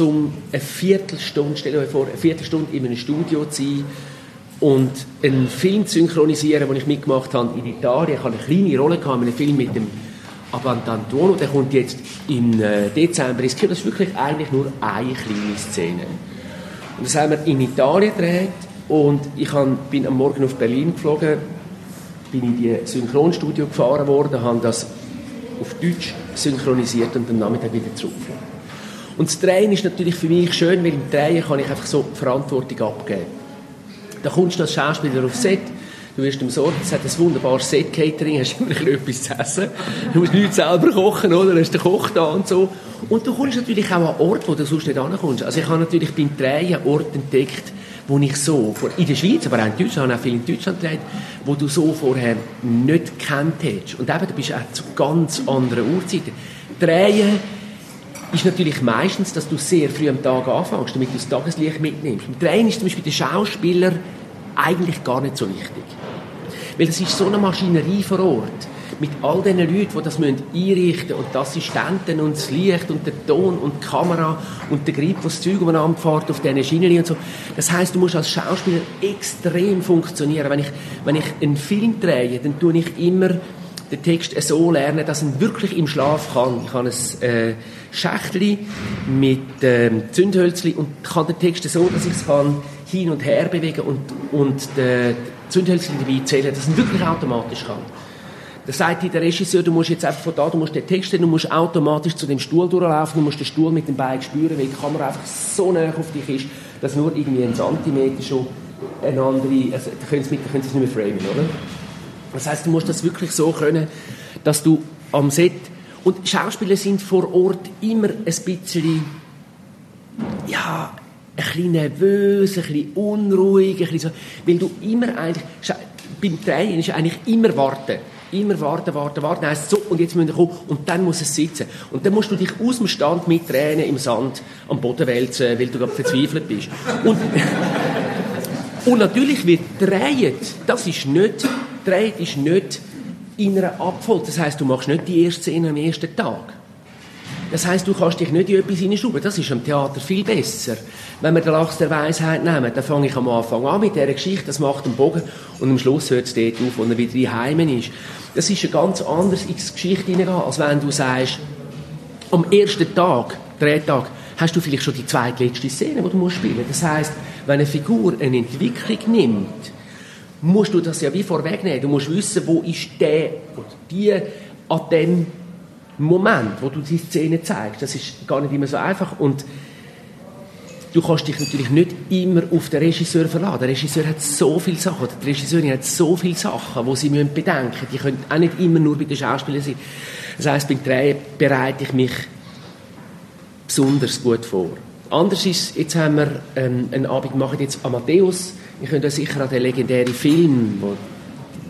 um eine Viertelstunde, stell dir vor, eine Viertelstunde in einem Studio zu sein, und einen Film zu synchronisieren, den ich mitgemacht habe in Italien. Ich hatte eine kleine Rolle gehabt, einen Film mit dem Abantantuono, der kommt jetzt im äh, Dezember ins Kino. Das ist wirklich eigentlich nur eine kleine Szene. Und das haben wir in Italien gedreht und ich bin am Morgen auf Berlin geflogen, bin in die Synchronstudio gefahren worden, habe das auf Deutsch synchronisiert und am Nachmittag wieder zurückgeflogen. Und das Drehen ist natürlich für mich schön, weil im Drehen kann ich einfach so die Verantwortung abgeben. Da kommst du als Schauspieler auf Set, du wirst im Sorgen, es hat ein wunderbares Set-Catering, hast immer etwas zu essen, du musst nichts selber kochen, oder? Hast den Koch da und so. Und du kommst natürlich auch an Orte, wo du sonst nicht ankommst. Also ich habe natürlich beim Drehen Orte entdeckt, wo ich so, in der Schweiz, aber auch in Deutschland, auch viel in Deutschland gedreht, wo du so vorher nicht gekannt hättest. Und eben, du bist auch zu ganz anderen Uhrzeiten. Drehen ist natürlich meistens, dass du sehr früh am Tag anfängst, damit du das Tageslicht mitnimmst. Mit Train ist zum Beispiel der Schauspieler eigentlich gar nicht so wichtig. Weil es ist so eine Maschinerie vor Ort. Mit all den Leuten, die das einrichten müssen und die Assistenten und das Licht und der Ton und die Kamera und der Grip, der das Zeug umeinander fährt auf diesen Schienen und so. Das heißt, du musst als Schauspieler extrem funktionieren. Wenn ich, wenn ich einen Film drehe, dann tue ich immer den Text so lernen, dass er wirklich im Schlaf kann. Ich habe ein äh, Schächtchen mit ähm, Zündhölzli und kann den Text so, dass ich es kann hin und her bewegen und, und den Zündhölzli dabei zählen, dass er wirklich automatisch kann. Da sagt der Regisseur, du musst jetzt einfach von da, du musst den Text, du musst automatisch zu dem Stuhl durchlaufen, du musst den Stuhl mit dem Bein spüren, weil die Kamera einfach so nah auf dich ist, dass nur irgendwie ein Zentimeter schon eine andere, also da können sie es nicht mehr framen, oder? Das heißt, du musst das wirklich so können, dass du am Set und Schauspieler sind vor Ort immer ein bisschen ja ein bisschen nervös, ein bisschen unruhig, ein bisschen so, weil du immer eigentlich beim Drehen ist eigentlich immer warten. Immer warten, warten, warten. Heisst so, und jetzt müssen wir kommen. Und dann muss es sitzen. Und dann musst du dich aus dem Stand mit Tränen im Sand am Boden wälzen, weil du gerade verzweifelt bist. Und, und natürlich wird drehen, das ist nicht dreht, ist nicht in einer Abfolge. Das heißt, du machst nicht die erste Szene am ersten Tag. Das heißt, du kannst dich nicht in etwas hineinschrauben. Das ist am Theater viel besser. Wenn wir den Lachs der Weisheit nehmen, dann fange ich am Anfang an mit dieser Geschichte, das macht einen Bogen und am Schluss hört es dort auf, wo er wieder in Heimen ist. Das ist ein ganz anders in die Geschichte hineingehen, als wenn du sagst, am ersten Tag, Drehtag, hast du vielleicht schon die zweitletzte Szene, die du spielen musst. Das heißt, wenn eine Figur eine Entwicklung nimmt, musst du das ja wie vorwegnehmen. Du musst wissen, wo ist der oder die an dem Moment, wo du die Szene zeigst. Das ist gar nicht immer so einfach und du kannst dich natürlich nicht immer auf den Regisseur verlassen. Der Regisseur hat so viele Sachen, die Regisseurin hat so viele Sachen, die sie müssen bedenken müssen. Die können auch nicht immer nur bei den Schauspielern sein. Das heisst, beim Drehen bereite ich mich besonders gut vor. Anders ist, jetzt haben wir ähm, einen Abend, machen jetzt Amadeus, ich könnt euch sicher an den legendären Film, wo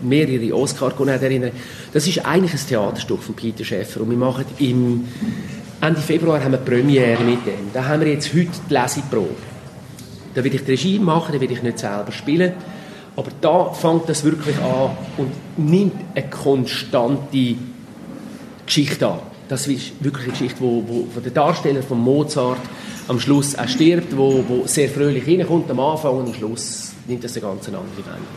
mehrere Oscar gewonnen erinnern. Das ist eigentlich ein Theaterstück von Peter Schäffer und wir machen im Ende Februar haben wir Premiere mit dem. Da haben wir jetzt heute die Leseprobe. Da will ich die Regie machen, da will ich nicht selber spielen. Aber da fängt das wirklich an und nimmt eine konstante Geschichte an. Das ist wirklich eine Geschichte, wo, wo, wo der Darsteller von Mozart am Schluss auch stirbt, wo, wo sehr fröhlich reinkommt am Anfang und am Schluss nimmt das eine ganz andere Wendung.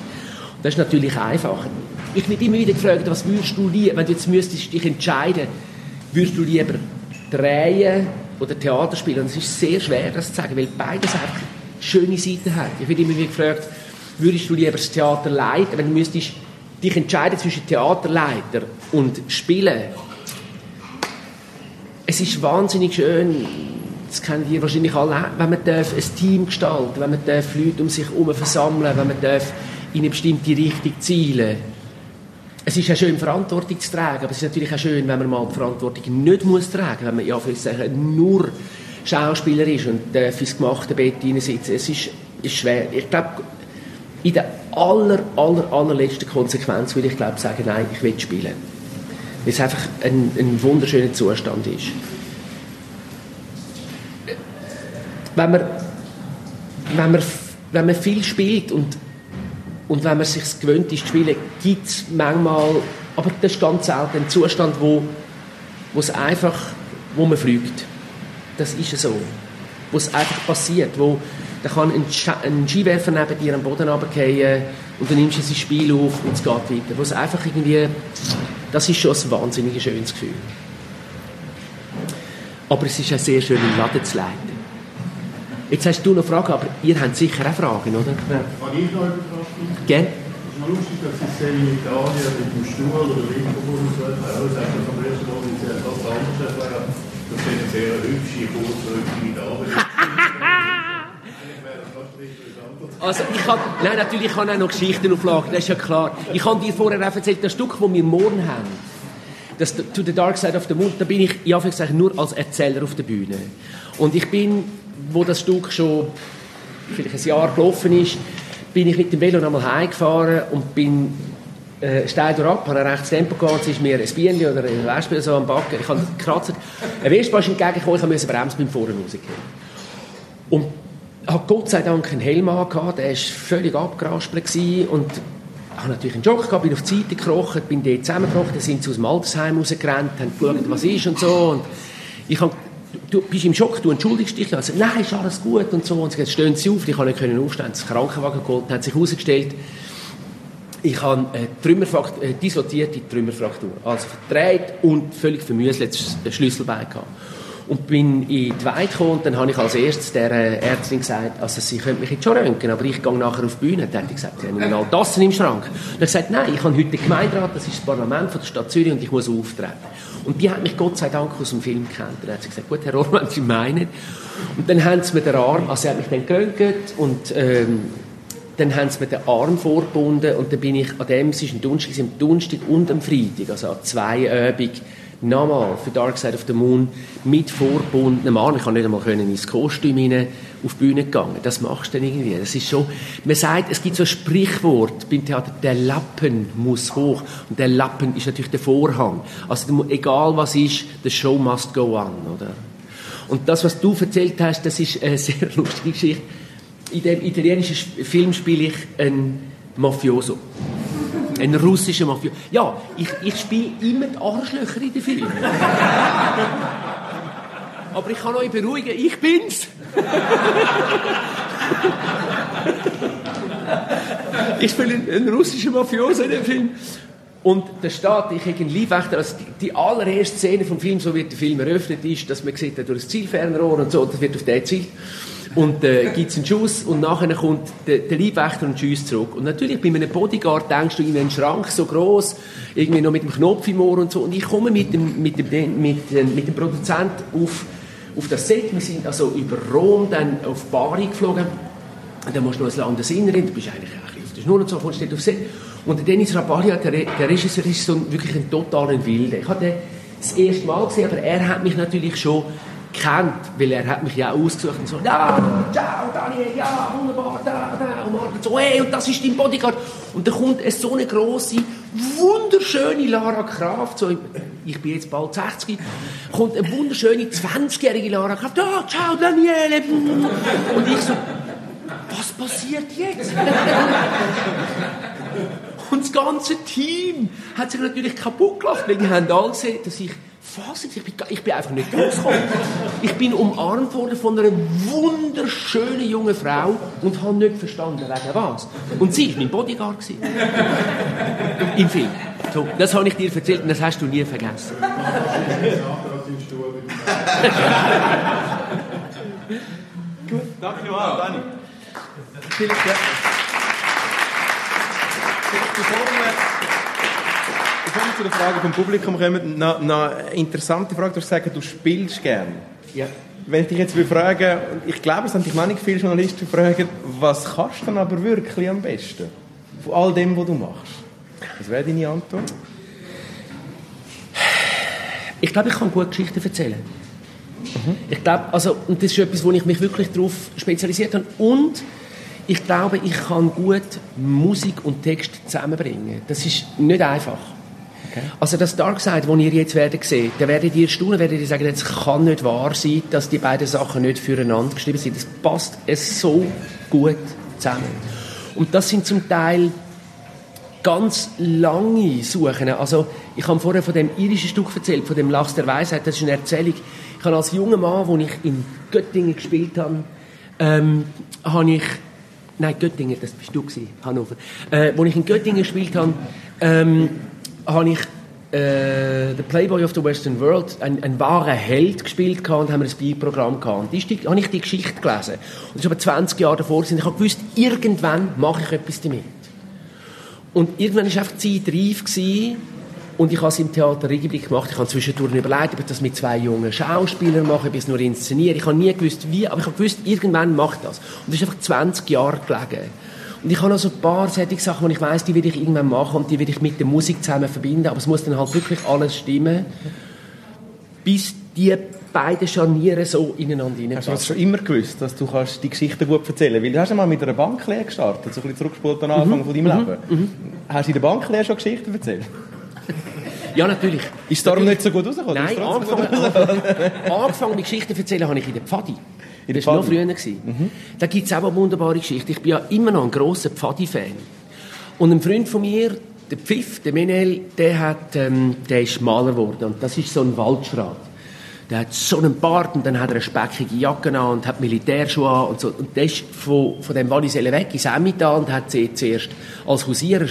Das ist natürlich einfacher. Ich werde immer wieder gefragt, was würdest du lieber, wenn du jetzt müsstest dich entscheiden, würdest du lieber drehen oder Theater spielen? Und es ist sehr schwer, das zu sagen, weil beides einfach schöne Seiten hat. Ich werde immer wieder gefragt, würdest du lieber das Theater leiten, wenn du müsstest dich entscheiden zwischen Theaterleiter und Spielen? Es ist wahnsinnig schön, das kennen ihr wahrscheinlich alle, wenn man darf ein Team gestalten wenn man darf Leute um sich herum versammeln wenn man darf in eine bestimmte Richtung zielen es ist ja schön, Verantwortung zu tragen, aber es ist natürlich auch schön, wenn man mal die Verantwortung nicht muss tragen wenn man ja vielleicht nur Schauspieler ist und darf ins gemachte Bett sitzen. Es ist, ist schwer. Ich glaube, in der aller, aller, allerletzten Konsequenz würde ich glaube sagen, nein, ich will spielen. Weil es einfach ein, ein wunderschöner Zustand ist. Wenn man, wenn man, wenn man viel spielt und, und wenn man sich gewöhnt ist zu spielen, gibt es manchmal, aber das ist ganz selten, einen Zustand, wo, es einfach, wo man fliegt. Das ist so. Wo es einfach passiert, wo da kann ein, ein Skiwerfer neben dir am Boden runterfallen und dann nimmst du sein Spiel auf und es geht weiter. Wo es einfach irgendwie, das ist schon ein wahnsinnig schönes Gefühl. Aber es ist auch sehr schön, im Laden zu leiten. Jetzt hast du noch Fragen, aber ihr habt sicher auch Fragen, oder? Ja. Kann ich noch eine Frage Gerne. Es ist lustig, dass Sie in Italien mit dem Stuhl oder Mikrofon und so weiter, auch sagen, vom ersten Mal, wie Sie etwas anderes erklären, das sind sehr hübsche, kurzrückige Damen. Also ich habe, nein, natürlich ich habe auch noch Geschichten auflagen, das ist ja klar. Ich habe dir vorher auch erzählt, das Stück, das wir morgen haben, das To the Dark Side of the Moon, da bin ich ja nur als Erzähler auf der Bühne. Und ich bin wo das Stück schon vielleicht ein Jahr gelaufen ist, bin ich mit dem Velo einmal heimgefahren und bin äh, steil ab, habe ein rechtes Tempo gehabt, es ist mir ein Bienchen oder ein Wespe so am Backen. Ich habe gekratzt. Ein Wespe ist entgegengekommen, ich musste bremsen beim Vorne rausgehen. Und habe Gott sei Dank einen Helm angehabt, der war völlig abgeraspelt und habe natürlich einen Schock gehabt, bin auf die Seite gekrochen, bin dort zusammengebrochen, dann sind sie aus dem Altersheim rausgerannt, haben geschaut, was ist und so. Und ich habe du bist im Schock, du entschuldigst dich. Also, nein, ist alles gut und so. Und jetzt stehen sie auf, ich kann nicht aufstehen. Das Krankenwagen geholt, hat sich herausgestellt, ich habe eine Trümmerfraktur, eine dislozierte Trümmerfraktur. Also verdreht und völlig vermüselt das Schlüsselbein gehabt. Und bin in die Weide gekommen und dann habe ich als erstes der Ärztin gesagt, also sie könnte mich jetzt schon röntgen, aber ich gehe nachher auf die Bühne. Dann hat gesagt, sie haben all das im Schrank. Dann habe ich gesagt, nein, ich habe heute den Gemeinderat, das ist das Parlament von der Stadt Zürich und ich muss auftreten. Und die hat mich Gott sei Dank aus dem Film gekannt. Dann hat sie gesagt, gut, Herr Rohr, Sie meinen. Und dann haben sie mir den Arm, also sie hat mich dann geröntgt und ähm, dann haben sie mir den Arm vorgebunden und dann bin ich an dem, es ist ein Donnerstag, am Donnerstag und am Freitag, also an zwei Übungen, nochmal für Dark Side of the Moon mit vorbundenem Arm. Ich kann nicht einmal können ins Kostüm hinein auf die Bühne gegangen. Das machst du dann irgendwie. Das ist schon, man sagt, es gibt so ein Sprichwort beim Theater, der Lappen muss hoch. Und der Lappen ist natürlich der Vorhang. Also egal was ist, the show must go on, oder? Und das, was du erzählt hast, das ist eine sehr lustige Geschichte. In dem italienischen Film spiele ich einen Mafioso. Ein russischer Mafioso. Ja, ich, ich spiele immer die Arschlöcher in den Filmen. Aber ich kann euch beruhigen, ich bin's. ich spiele einen, einen russischen Mafioso in dem Film. Und da steht, ich habe einen Leibwächter, also die, die, allererste Szene vom Film, so wird der Film eröffnet, ist, dass man sieht, durch das Zielfernrohr und so, das wird auf den Ziel und äh, gibt es einen Schuss und nachher kommt der, der Leibwächter und schießt zurück. Und natürlich bei einem Bodyguard denkst du, in einen Schrank so groß, irgendwie noch mit dem Knopf im Ohr und so. Und ich komme mit dem, mit dem, mit, dem, mit dem Produzent auf, auf das Set. Wir sind also über Rom dann auf Bari geflogen. Und dann musst du noch ein Landesinneren, du bist eigentlich bisschen auf der Schnur und so, kommst du auf Set. Und der Dennis Rabalia, der, der Regisseur, ist so ein, wirklich ein totaler Wilde. Ich hatte das erste Mal gesehen, aber er hat mich natürlich schon kennt, weil er hat mich ja ausgesucht und so, ja, ciao Daniel, ja, wunderbar, da, da, und so, hey, und das ist dein Bodyguard. Und dann kommt es so eine große, wunderschöne Lara Kraft, so, ich bin jetzt bald 60, kommt eine wunderschöne 20-jährige Lara Kraft, ja, ciao Daniele, und ich so, was passiert jetzt? und das ganze Team hat sich natürlich kaputt gelacht, weil die haben alle gesehen, dass ich fassend. Ich bin, ich bin einfach nicht rausgekommen. Ich bin umarmt worden von einer wunderschönen jungen Frau und habe nicht verstanden, wegen was. Und sie war mein Bodyguard. Im Film. So, das habe ich dir erzählt und das hast du nie vergessen. Gut, danke nochmal, Dani. Vielen Dank. Bevor wir zu der Frage vom Publikum kommen, noch, noch eine interessante Frage. Du hast gesagt, du spielst gern. Ja. Wenn ich dich jetzt fragen ich glaube, es haben dich manchmal viele Journalisten fragen, was kannst du dann aber wirklich am besten? Von all dem, was du machst. Was wäre deine Antwort? Ich glaube, ich kann gut Geschichten erzählen. Mhm. Ich glaube, also, und das ist etwas, wo ich mich wirklich darauf spezialisiert habe. Und ich glaube, ich kann gut Musik und Text zusammenbringen. Das ist nicht einfach. Okay. Also das Darkseid, das ihr jetzt werdet sehen, da werdet ihr staunen, werdet ihr sagen, es kann nicht wahr sein, dass die beiden Sachen nicht füreinander geschrieben sind. Das passt es so gut zusammen. Und das sind zum Teil ganz lange Suchen. Also ich habe vorher von dem irischen Stück erzählt, von dem Lachs der Weisheit. Das ist eine Erzählung. Ich habe als junger Mann, wo ich in Göttingen gespielt habe, ähm, habe ich Nein, Göttingen, das bist du gewesen, Hannover. Äh, als ich in Göttingen gespielt habe, ähm, habe ich äh, The Playboy of the Western World, ein, ein wahrer Held gespielt und haben wir ein Beiprogramm gehabt. Und die, habe ich die Geschichte gelesen. Und das ist aber 20 Jahre davor. Und ich habe gewusst, irgendwann mache ich etwas damit. Und irgendwann war einfach die Zeit reif gewesen, und ich habe es im Theater Regenblick gemacht. Ich habe zwischendurch überlegt, ob ich das mit zwei jungen Schauspielern mache, ob ich es nur inszeniere. Ich habe nie gewusst, wie, aber ich habe gewusst, irgendwann mache ich das. Und das ist einfach 20 Jahre gelegen. Und ich habe noch so ein paar solche Sachen, die ich weiß, die will ich irgendwann machen und die will ich mit der Musik zusammen verbinden. Aber es muss dann halt wirklich alles stimmen, bis die beide Scharniere so ineinander Hast du das schon immer gewusst, dass du kannst die Geschichte gut erzählen kannst? Weil du hast ja mal mit einer Banklehre gestartet, so ein bisschen zurückgespult am Anfang von deinem Leben. Hast du in der Banklehre schon Geschichten erzählt? Ja, natürlich. Ist es darum nicht so gut rausgekommen? Nein, gut angefangen, angefangen mit Geschichten zu erzählen habe ich in der Pfadi. Der das war noch früher. gewesen. Da gibt es auch eine wunderbare Geschichte. Ich bin ja immer noch ein grosser Pfadi-Fan. Und ein Freund von mir, der Pfiff, der Menel, der, hat, ähm, der ist Maler geworden. Und das ist so ein Waldschrat. Der hat so einen Bart und dann hat er eine speckige Jacke an und hat Militärschuhe an und so. Und der ist von, von dem Walliselle weg ins Emmental und hat sie zuerst als Hausierer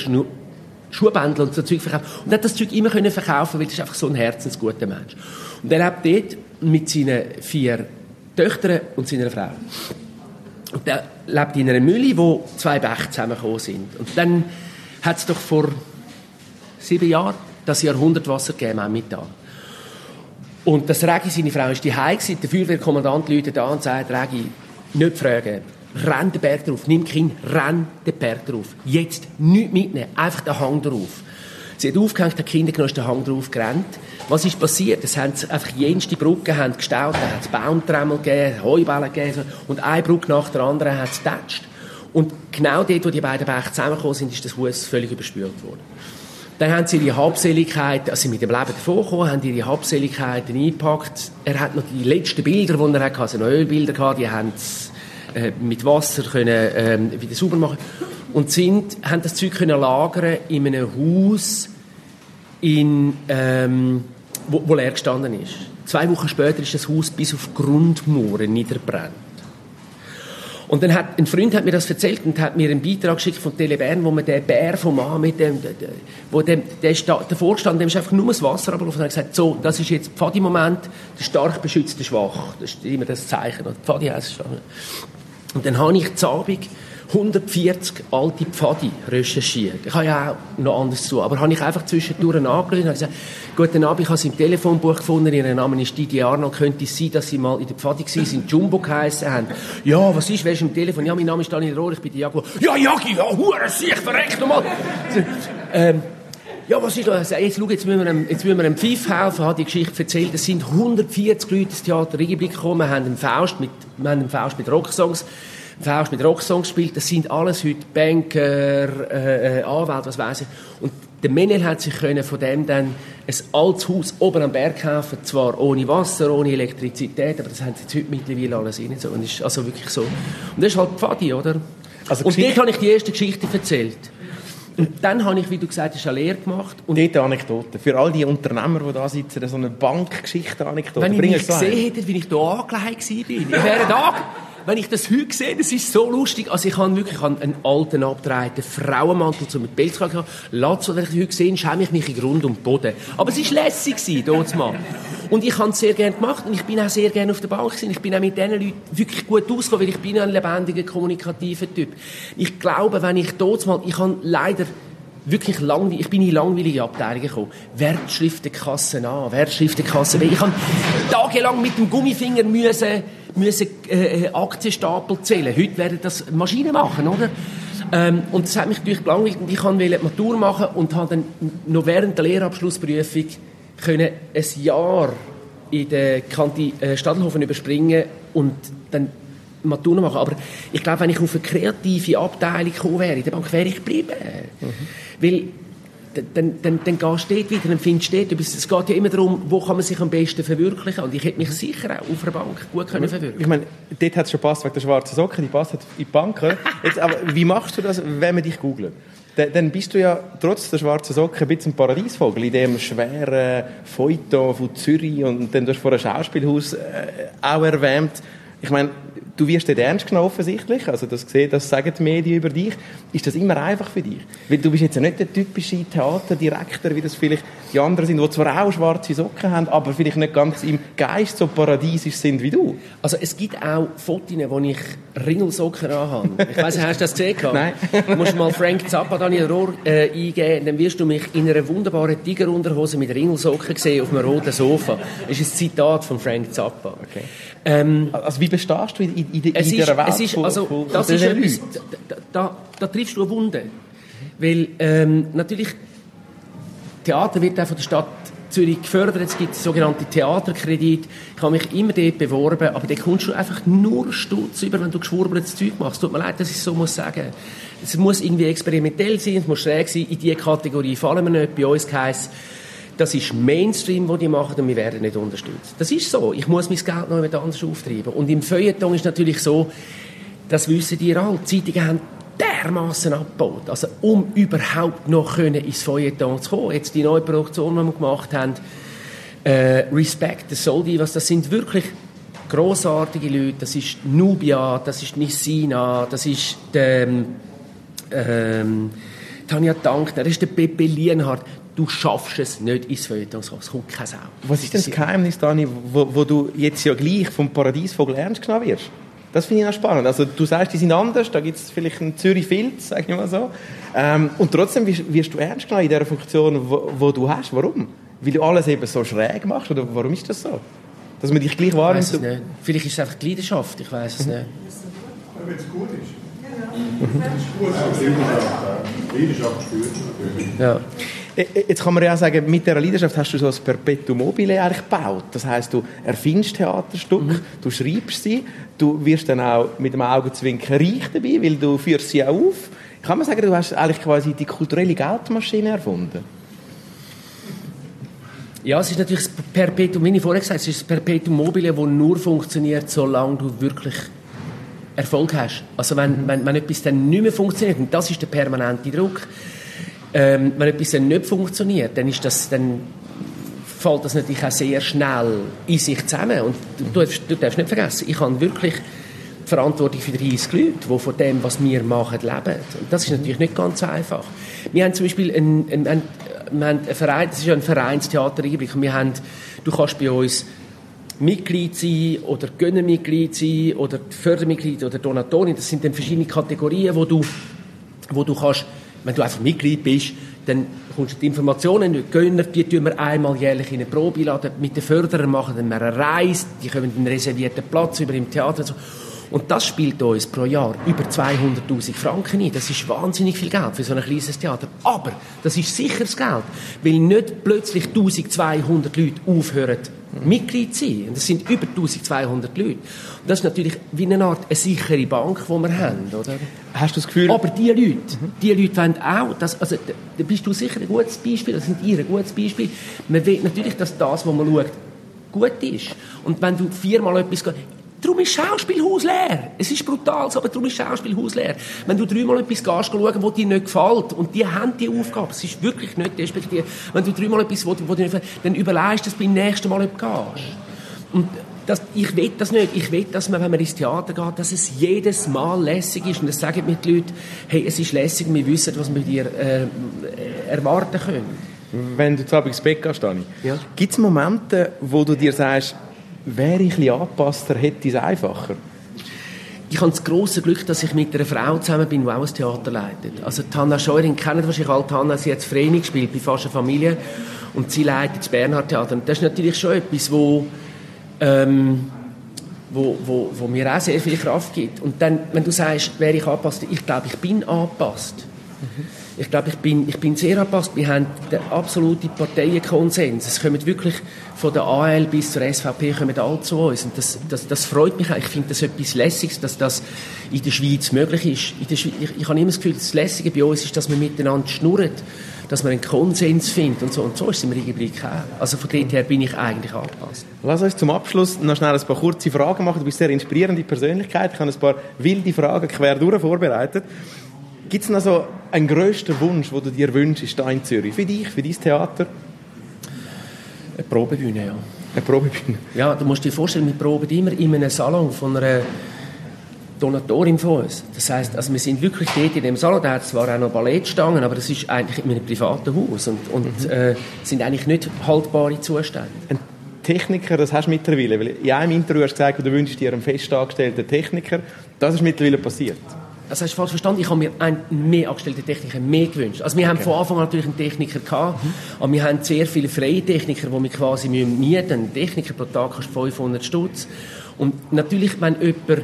Schuhbändel und so Zeug verkauft. Und hat das Zeug immer können verkaufen, weil das ist einfach so ein herzensguter Mensch. Und er lebt dort mit seinen vier Töchtern und seiner Frau. Und der lebt in einer Mühle, wo zwei Bäche zusammengekommen sind. Und dann hat es doch vor sieben Jahren das Jahrhundertwasser gegeben am Mittag. Und das Regi, seine Frau, ist die gewesen. Der Feuerwehrkommandant läutet an und sagt, Regi, nicht fragen. Renn den Berg drauf. Nimm Kind, renn den Berg drauf. Jetzt nichts mitnehmen. Einfach den Hang drauf. Sie hat aufgehängt, hat Kinder genommen, den Hang drauf gerannt. Was ist passiert? Es haben einfach jenste Brücken haben gestaut, da hat es Baumtremmel gegeben, Heuballen gegeben, und eine Brücke nach der anderen hat es getatscht. Und genau dort, wo die beiden Bäche zusammengekommen sind, ist das Haus völlig überspült worden. Dann haben sie ihre Habseligkeiten, also mit dem Leben davongekommen, haben ihre Habseligkeiten eingepackt. Er hat noch die letzten Bilder, die er hatte, also noch Ölbilder gehabt, die haben äh, mit Wasser können, ähm, wieder sauber machen und sind, haben das Zeug können lagern in einem Haus, in, ähm, wo, wo leer gestanden ist. Zwei Wochen später ist das Haus bis auf Grundmauern niederbrennt. Und dann hat, ein Freund hat mir das erzählt und hat mir einen Beitrag geschickt von Tele Bern, wo man den Bär vom Mann mit dem, der- der- wo dem, der sta- davor stand, dem ist einfach nur das Wasser abgelaufen und hat gesagt, so, das ist jetzt Pfadi-Moment, der stark beschützt der schwach. Das ist immer das Zeichen. Pfadi heisst es. Und dann habe ich zu Abend 140 alte Pfadi recherchiert. Ich habe ja auch noch anderes zu aber habe ich einfach zwischendurch angelöst und gesagt, guten Abend, ich habe sie im Telefonbuch gefunden, ihr Name ist Didi Arno, könnte es sein, dass sie mal in der Pfadi waren, sind Jumbo geheissen haben. Ja, was ist, wer ist im Telefon? Ja, mein Name ist Daniel Rohr, ich bin der Jaguar. Ja, Jagi, ja, hure sich, verreckt nochmal. ähm, ja, was ist los? Jetzt, schau, jetzt müssen wir einem, jetzt müssen wir einem Pfiff helfen, hat die Geschichte erzählt. Es sind 140 Leute ins Theater Regenblick gekommen, haben einen Faust mit, wir haben einen Faust mit Rocksongs, Faust mit Rocksongs gespielt. Das sind alles heute Banker, äh, äh, Anwälte, was weiß ich. Und der Menel hat sich können von dem dann ein altes Haus oben am Berg kaufen, zwar ohne Wasser, ohne Elektrizität, aber das haben sie jetzt heute mittlerweile alles rein. So. Und ist also wirklich so. Und das ist halt Pfadi, oder? Also und dort habe ich die erste Geschichte erzählt. Und dann habe ich, wie du gesagt hast, eine Lehre gemacht. Und Dort Anekdote. Für all die Unternehmer, die da sitzen, so eine Bankgeschichte-Anekdote. wenn ich mich gesehen hätte, wie ich hier angelegt war, ich wäre da. Wenn ich das heute sehe, das ist so lustig. Also ich habe wirklich einen alten, abgedrehten Frauenmantel zum Pelz gehabt. Latz, wenn ich heute sehe, schäme ich mich in Grund und Boden. Aber es war lässig, dort mal. Und ich habe es sehr gerne gemacht und ich bin auch sehr gerne auf der Bank gewesen. Ich bin auch mit diesen Leuten wirklich gut ausgekommen, weil ich bin ein lebendiger, kommunikativer Typ. Ich glaube, wenn ich dort mal, ich habe leider wirklich langweilig, ich bin in langweilige Abteilungen gekommen. Wertschriftenkassen A, Wertschriftenkassen B. Ich habe tagelang mit dem Gummifinger müssen, müssen äh, äh, Aktienstapel zählen. Heute werden das Maschinen machen, oder? Ähm, und das hat mich natürlich gelangweilt und ich wollte die Matur machen und habe dann noch während der Lehrabschlussprüfung können ein Jahr in der Kanti äh, Stadelhofen überspringen und dann Matur noch machen. Aber ich glaube, wenn ich auf eine kreative Abteilung gekommen wäre, in der Bank wäre ich geblieben. Weil dann, dann, dann, dann gehst du dort wieder und findest dort etwas. Es geht ja immer darum, wo kann man sich am besten verwirklichen. Und ich hätte mich sicher auch auf einer Bank gut können verwirklichen Ich meine, dort hat es schon passt wegen der schwarzen Socken, die passt halt in die Bank. Jetzt, aber wie machst du das, wenn wir dich googelt? Dann, dann bist du ja trotz der schwarzen Socken ein bisschen ein Paradiesvogel in dem schweren Feuilleton von Zürich und dann du hast vor einem Schauspielhaus äh, auch erwähnt. Ich meine, du wirst dort ernst genommen offensichtlich, also das, gesehen, das sagen die Medien über dich. Ist das immer einfach für dich? Weil du bist jetzt ja nicht der typische Theaterdirektor, wie das vielleicht die anderen sind, die zwar auch schwarze Socken haben, aber vielleicht nicht ganz im Geist so paradiesisch sind wie du. Also es gibt auch Fotos, wo ich Ringelsocken anhabe. Ich weiss nicht, hast du das gesehen? Nein. Du musst mal Frank Zappa, Daniel Rohr äh, eingeben, dann wirst du mich in einer wunderbaren Tigerunterhose mit Ringelsocken sehen auf einem roten Sofa. Das ist ein Zitat von Frank Zappa. Okay. Ähm, Also wie bestehst du in, in, in, in es dieser ist, Welt es ist, von, also, von, von das ist etwas, da, da, da triffst du eine Wunde. Weil, ähm, natürlich, Theater wird auch von der Stadt Zürich gefördert, es gibt sogenannte Theaterkredit. Ich habe mich immer dort beworben, aber da kommst du einfach nur Stutz über, wenn du geschwurbeltes Zeug machst. Tut mir leid, dass ich so muss sagen. Es muss irgendwie experimentell sein, es muss schräg sein. In diese Kategorie fallen wir nicht. Bei uns heisst das ist Mainstream, wo die machen und wir werden nicht unterstützt. Das ist so. Ich muss mein Geld noch jemand anders auftreiben. Und im Feuilleton ist natürlich so, das wissen die alle. Die Zeitungen haben dermaßen abgebaut. Also, um überhaupt noch können ins Feuilleton zu kommen. Jetzt die neue Produktion, die wir gemacht haben, äh, Respect the Soldi, was das sind wirklich großartige Leute. Das ist Nubia, das ist Nissina, das ist der, ähm, Tanja Dankner, das ist der Pepe Lienhardt. Du schaffst es nicht ins Feuilleton zu kommen. Es kommt kein Sau. Was ist denn das Geheimnis, Dani, wo, wo du jetzt ja gleich vom Paradiesvogel ernst genommen wirst? Das finde ich auch spannend. Also du sagst, die sind anders, da gibt es vielleicht einen Zürich Filz, sage ich mal so. Ähm, und trotzdem wirst, wirst, du ernst genommen in der Funktion, wo, wo, du hast. Warum? Weil du alles eben so schräg machst? Oder warum ist das so? Dass man dich gleich wahrnimmt? Ich weiß es nicht. Vielleicht ist es einfach die Leidenschaft, ich weiß es nicht. Wenn es gut ist. Wenn es gut ist, Leidenschaft spürt Ja. Äh, äh, jetzt kann man ja auch sagen, mit dieser Leidenschaft hast du so ein Perpetuum mobile eigentlich gebaut. Das heißt, du erfindest Theaterstücke, mhm. du schreibst sie, du wirst dann auch mit dem Augenzwinkern reich dabei, weil du führst sie auch auf. Kann man sagen, du hast eigentlich quasi die kulturelle Geldmaschine erfunden? Ja, es ist natürlich das Perpetuum, wie ich vorher gesagt habe, es ist das Perpetuum mobile, das nur funktioniert, solange du wirklich Erfolg hast. Also wenn, wenn, wenn etwas dann nicht mehr funktioniert, und das ist der permanente Druck, ähm, wenn etwas dann nicht funktioniert, dann ist das, dann fällt das natürlich auch sehr schnell in sich zusammen. Und du, darfst, du darfst nicht vergessen, ich habe wirklich die Verantwortung für 30 Leute, die von dem, was wir machen, leben. Und das ist natürlich nicht ganz einfach. Wir haben zum Beispiel einen, einen, einen, einen Verein, das ist ja ein Vereinstheater wir haben, du kannst bei uns Mitglied sein oder Gönnermitglied sein oder Fördermitglied oder Donatorin. Das sind dann verschiedene Kategorien, wo du, wo du kannst wenn du einfach Mitglied bist, dann kommst du die Informationen, die Gönner, die tun wir einmal jährlich in eine Probe laden. Mit den Förderern machen wir eine Reise, die kommen einen reservierten Platz über im Theater. Und, so. und das spielt uns pro Jahr über 200'000 Franken ein. Das ist wahnsinnig viel Geld für so ein kleines Theater. Aber das ist sicheres Geld, weil nicht plötzlich 1200 Leute aufhören, Mitglied sein. Und das sind über 1200 Leute. Und das ist natürlich wie eine Art eine sichere Bank, die wir haben, oder? Hast du das Gefühl... Aber die Leute, die Leute wollen auch, das, also, da bist du sicher ein gutes Beispiel, das sind ihr ein gutes Beispiel. Man will natürlich, dass das, was man schaut, gut ist. Und wenn du viermal etwas Darum ist Schauspielhaus leer. Es ist brutal, aber darum ist Schauspielhaus leer. Wenn du dreimal etwas gehst, schauen, was dir nicht gefällt, und die haben die Aufgabe, es ist wirklich nicht despektiert. Wenn du dreimal etwas, was dir nicht gefällt, dann überlegst du das beim nächsten Mal, ob du gehst. Und das, ich will das nicht. Ich will, dass man, wenn man ins Theater geht, dass es jedes Mal lässig ist. Und das sagen mir die Leute, hey, es ist lässig, wir wissen, was wir dir äh, erwarten können. Wenn du zu Abend ins Bett gehst, Dani, ja. gibt es Momente, wo du dir sagst, wäre ich etwas angepasster, hätte ich es einfacher? Ich habe das große Glück, dass ich mit einer Frau zusammen bin, die auch ein Theater leitet. Also Hanna Scheuring kennt wahrscheinlich alle Hanna, sie hat Vreni gespielt bei Fast Familie und sie leitet das Bernhard Theater. Und das ist natürlich schon etwas, wo, ähm, wo, wo, wo mir auch sehr viel Kraft gibt. Und dann, wenn du sagst, wäre ich angepasst, ich glaube, ich bin angepasst. Mhm. Ich glaube, ich bin, ich bin sehr angepasst. Wir haben den absoluten Parteienkonsens. Es kommen wirklich von der AL bis zur SVP kommen alle zu uns. Und das, das, das freut mich auch. Ich finde das etwas Lässiges, dass das in der Schweiz möglich ist. Schweiz, ich, ich habe immer das Gefühl, das Lässige bei uns ist, dass man miteinander schnurrt, dass man einen Konsens findet und so. Und so ist es im Augenblick auch. Also von dort her bin ich eigentlich angepasst. Lass uns zum Abschluss noch schnell ein paar kurze Fragen machen. Du bist eine sehr inspirierende Persönlichkeit. Ich habe ein paar wilde Fragen quer durch vorbereitet. Gibt es noch so einen grössten Wunsch, den du dir wünschst, hier in Zürich? Für dich, für dein Theater? Eine Probebühne, ja. Eine Probebühne? Ja, du musst dir vorstellen, wir proben immer in einem Salon von einer Donatorin von uns. Das heisst, also wir sind wirklich dort in dem Salon, da hat zwar auch noch Ballettstangen, aber das ist eigentlich in einem privaten Haus und, und mhm. äh, sind eigentlich nicht haltbare Zustände. Ein Techniker, das hast du mittlerweile, weil in einem Interview hast du gesagt, du wünschst dir einen festangestellten Techniker. Das ist mittlerweile passiert. Das hast du falsch verstanden. Ich habe mir einen mehr angestellten Techniker mehr gewünscht. Also wir haben okay. von Anfang an natürlich einen Techniker gehabt, mhm. aber wir haben sehr viele freie Techniker, die wir quasi mieten müssen. Ein Techniker pro Tag kostet 500 Stutz. Und natürlich, wenn jemand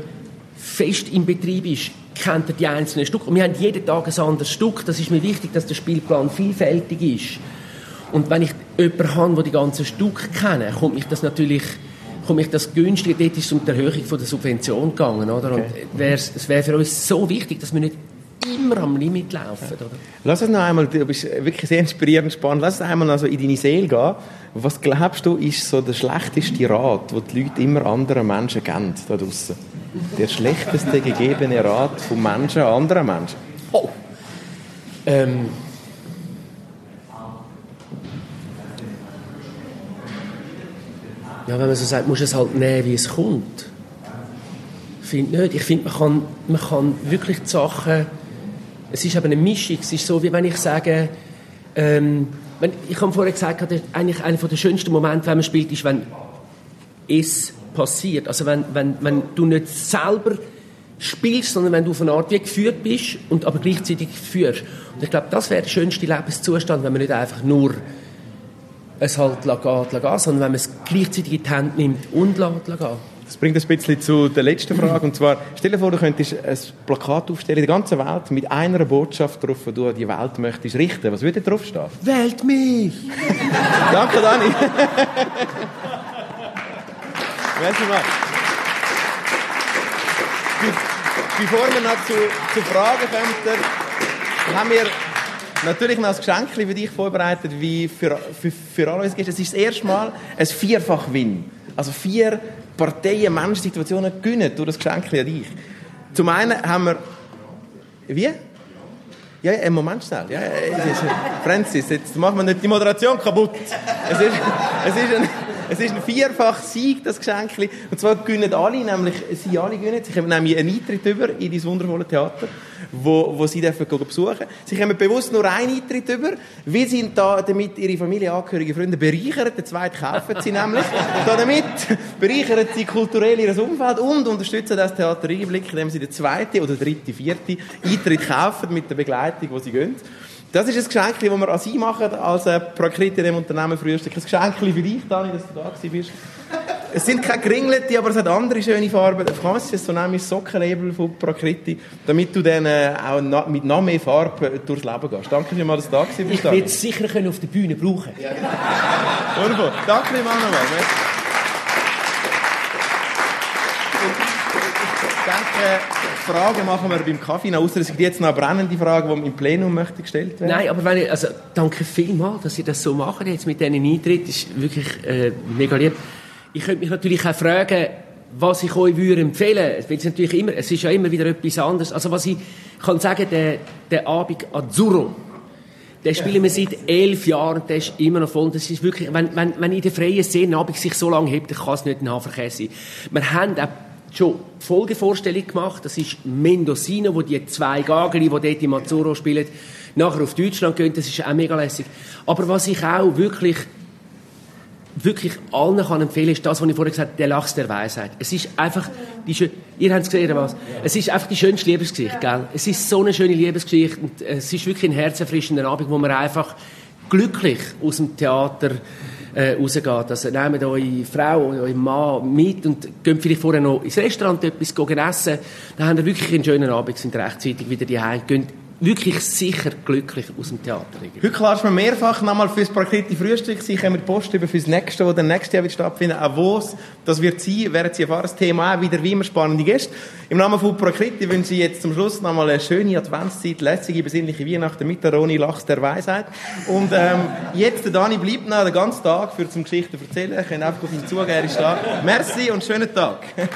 fest im Betrieb ist, kennt er die einzelnen Stücke. Und wir haben jeden Tag ein anderes Stück. Das ist mir wichtig, dass der Spielplan vielfältig ist. Und wenn ich jemanden habe, der die ganzen Stücke kennt, kommt mich das natürlich kommt mich das günstig, dort ist es um die Erhöhung von der Subvention gegangen, oder? Und es wäre für uns so wichtig, dass wir nicht immer am Limit laufen, oder? Lass uns noch einmal, du bist wirklich sehr inspirierend spannend, lass uns einmal also in deine Seele gehen. Was glaubst du, ist so der schlechteste Rat, den die Leute immer anderen Menschen geben, da draussen? Der schlechteste gegebene Rat von Menschen an anderen Menschen? Oh! Ähm... ja, wenn man so sagt, muss es halt nehmen, wie es kommt. Ich finde nicht. Ich finde, man kann, man kann wirklich die Sachen, es ist eben eine Mischung. Es ist so, wie wenn ich sage, ähm, ich habe vorher gesagt, eigentlich einer der schönsten Momente, wenn man spielt, ist, wenn es passiert. Also wenn, wenn, wenn du nicht selber spielst, sondern wenn du auf eine Art wie geführt bist und aber gleichzeitig führst. Und ich glaube, das wäre der schönste Lebenszustand, wenn man nicht einfach nur es halt geht, gehen, sondern wenn man es gleichzeitig in die Hand nimmt und lässt gehen. Das bringt ein bisschen zu der letzten Frage. Und zwar, stell dir vor, du könntest ein Plakat aufstellen in der ganzen Welt mit einer Botschaft drauf, die du an die Welt möchtest richten. Was würde drauf stehen? Wählt mich! Danke, Dani. Merci mal. Bevor wir noch zu, zu Fragen kommen, haben wir natürlich noch ein Geschenk für dich vorbereitet, wie für, für, für alle unsere Gäste. Es ist das erste Mal ein Vierfach-Win. Also vier Parteien, Menschen, Situationen gewinnen durch das Geschenk an dich. Zum einen haben wir... Wie? Ja, ja, Moment schnell. Ja, Francis, jetzt machen wir nicht die Moderation kaputt. Es ist, es ist ein... Es ist ein vierfach Sieg, das Geschenk. Und zwar gewinnen alle, nämlich sie alle gewinnen. Sie nämlich einen Eintritt über in dieses wundervolle Theater wo, wo sie dürfen besuchen Sie kommen bewusst nur einen Eintritt über. Wir sind da damit ihre Familie, Angehörige, Freunde bereichern. Den zweiten kaufen sie nämlich. damit bereichern sie kulturell ihr Umfeld und unterstützen das Theater Einblick, indem sie den zweiten oder dritte, vierte Eintritt kaufen mit der Begleitung, wo sie gehen. Das ist ein Geschenk, das wir an Sie machen, als Prakriti in dem Unternehmen Frühstück. Ein Geschenk für dich, Dani, dass du da bist. Es sind keine Gringlete, aber es hat andere schöne Farben. Das ist so ein Sockenlabel von Prakriti, damit du dann äh, auch mit noch mehr Farbe durchs Leben gehst. Danke vielmals, dass du da bist. Ich werde es sicher können auf der Bühne brauchen ja. Wunderbar. Danke vielmals nochmal. Ich denke, Fragen machen wir beim Kaffee noch, außer es gibt jetzt noch eine brennende Frage, die im Plenum möchte gestellt werden. Nein, aber wenn ich, also danke vielmals, dass ihr das so macht jetzt mit diesen Eintritt, ist wirklich äh, mega lieb. Ich könnte mich natürlich auch fragen, was ich euch würde empfehlen würde. Es, natürlich immer, es ist ja immer wieder etwas anderes. Also was ich kann sagen, der, der Abend Azzurro, den spielen wir seit elf Jahren und der ist immer noch voll. Das ist wirklich, wenn, wenn, wenn in der freien Szene Abend sich so lange hebt, dann kann es nicht ein sein. Wir haben auch schon Folgevorstellung gemacht. Das ist Mendocino, wo die zwei Gageli, die dort im Azzurro spielen, nachher auf Deutschland gehen. Das ist auch mega lässig. Aber was ich auch wirklich wirklich allen kann empfehlen, ist das, was ich vorher gesagt habe, der Lachs der Weisheit. Es ist einfach, die, ihr habt es gesehen, was? Es ist einfach die schönste Liebesgeschichte, gell? Es ist so eine schöne Liebesgeschichte und es ist wirklich ein herzerfrischender Abend, wo man einfach glücklich aus dem Theater äh, rausgeht. Also nehmt eure Frau oder euren Mann mit und geht vielleicht vorher noch ins Restaurant etwas essen. Dann habt ihr wirklich einen schönen Abend, sind rechtzeitig wieder die Hause wirklich sicher glücklich aus dem Theater. Heute kannst du mehrfach nochmal fürs Prakriti Frühstück sein, können wir Post über fürs nächste, wo dann nächstes Jahr wird stattfinden, auch wo es das wird sein, werden Sie erfahren, das Thema auch wieder wie immer spannende Gäste. Im Namen von Prakriti wünsche ich jetzt zum Schluss nochmal eine schöne Adventszeit, lässige, besinnliche Weihnachten mit der Roni Lachs der Weisheit. Und ähm, jetzt, der Dani bleibt noch den ganzen Tag für zum Geschichten erzählen, ihr könnt einfach auf ihn zugehen, er ist da. Merci und schönen Tag. Danke.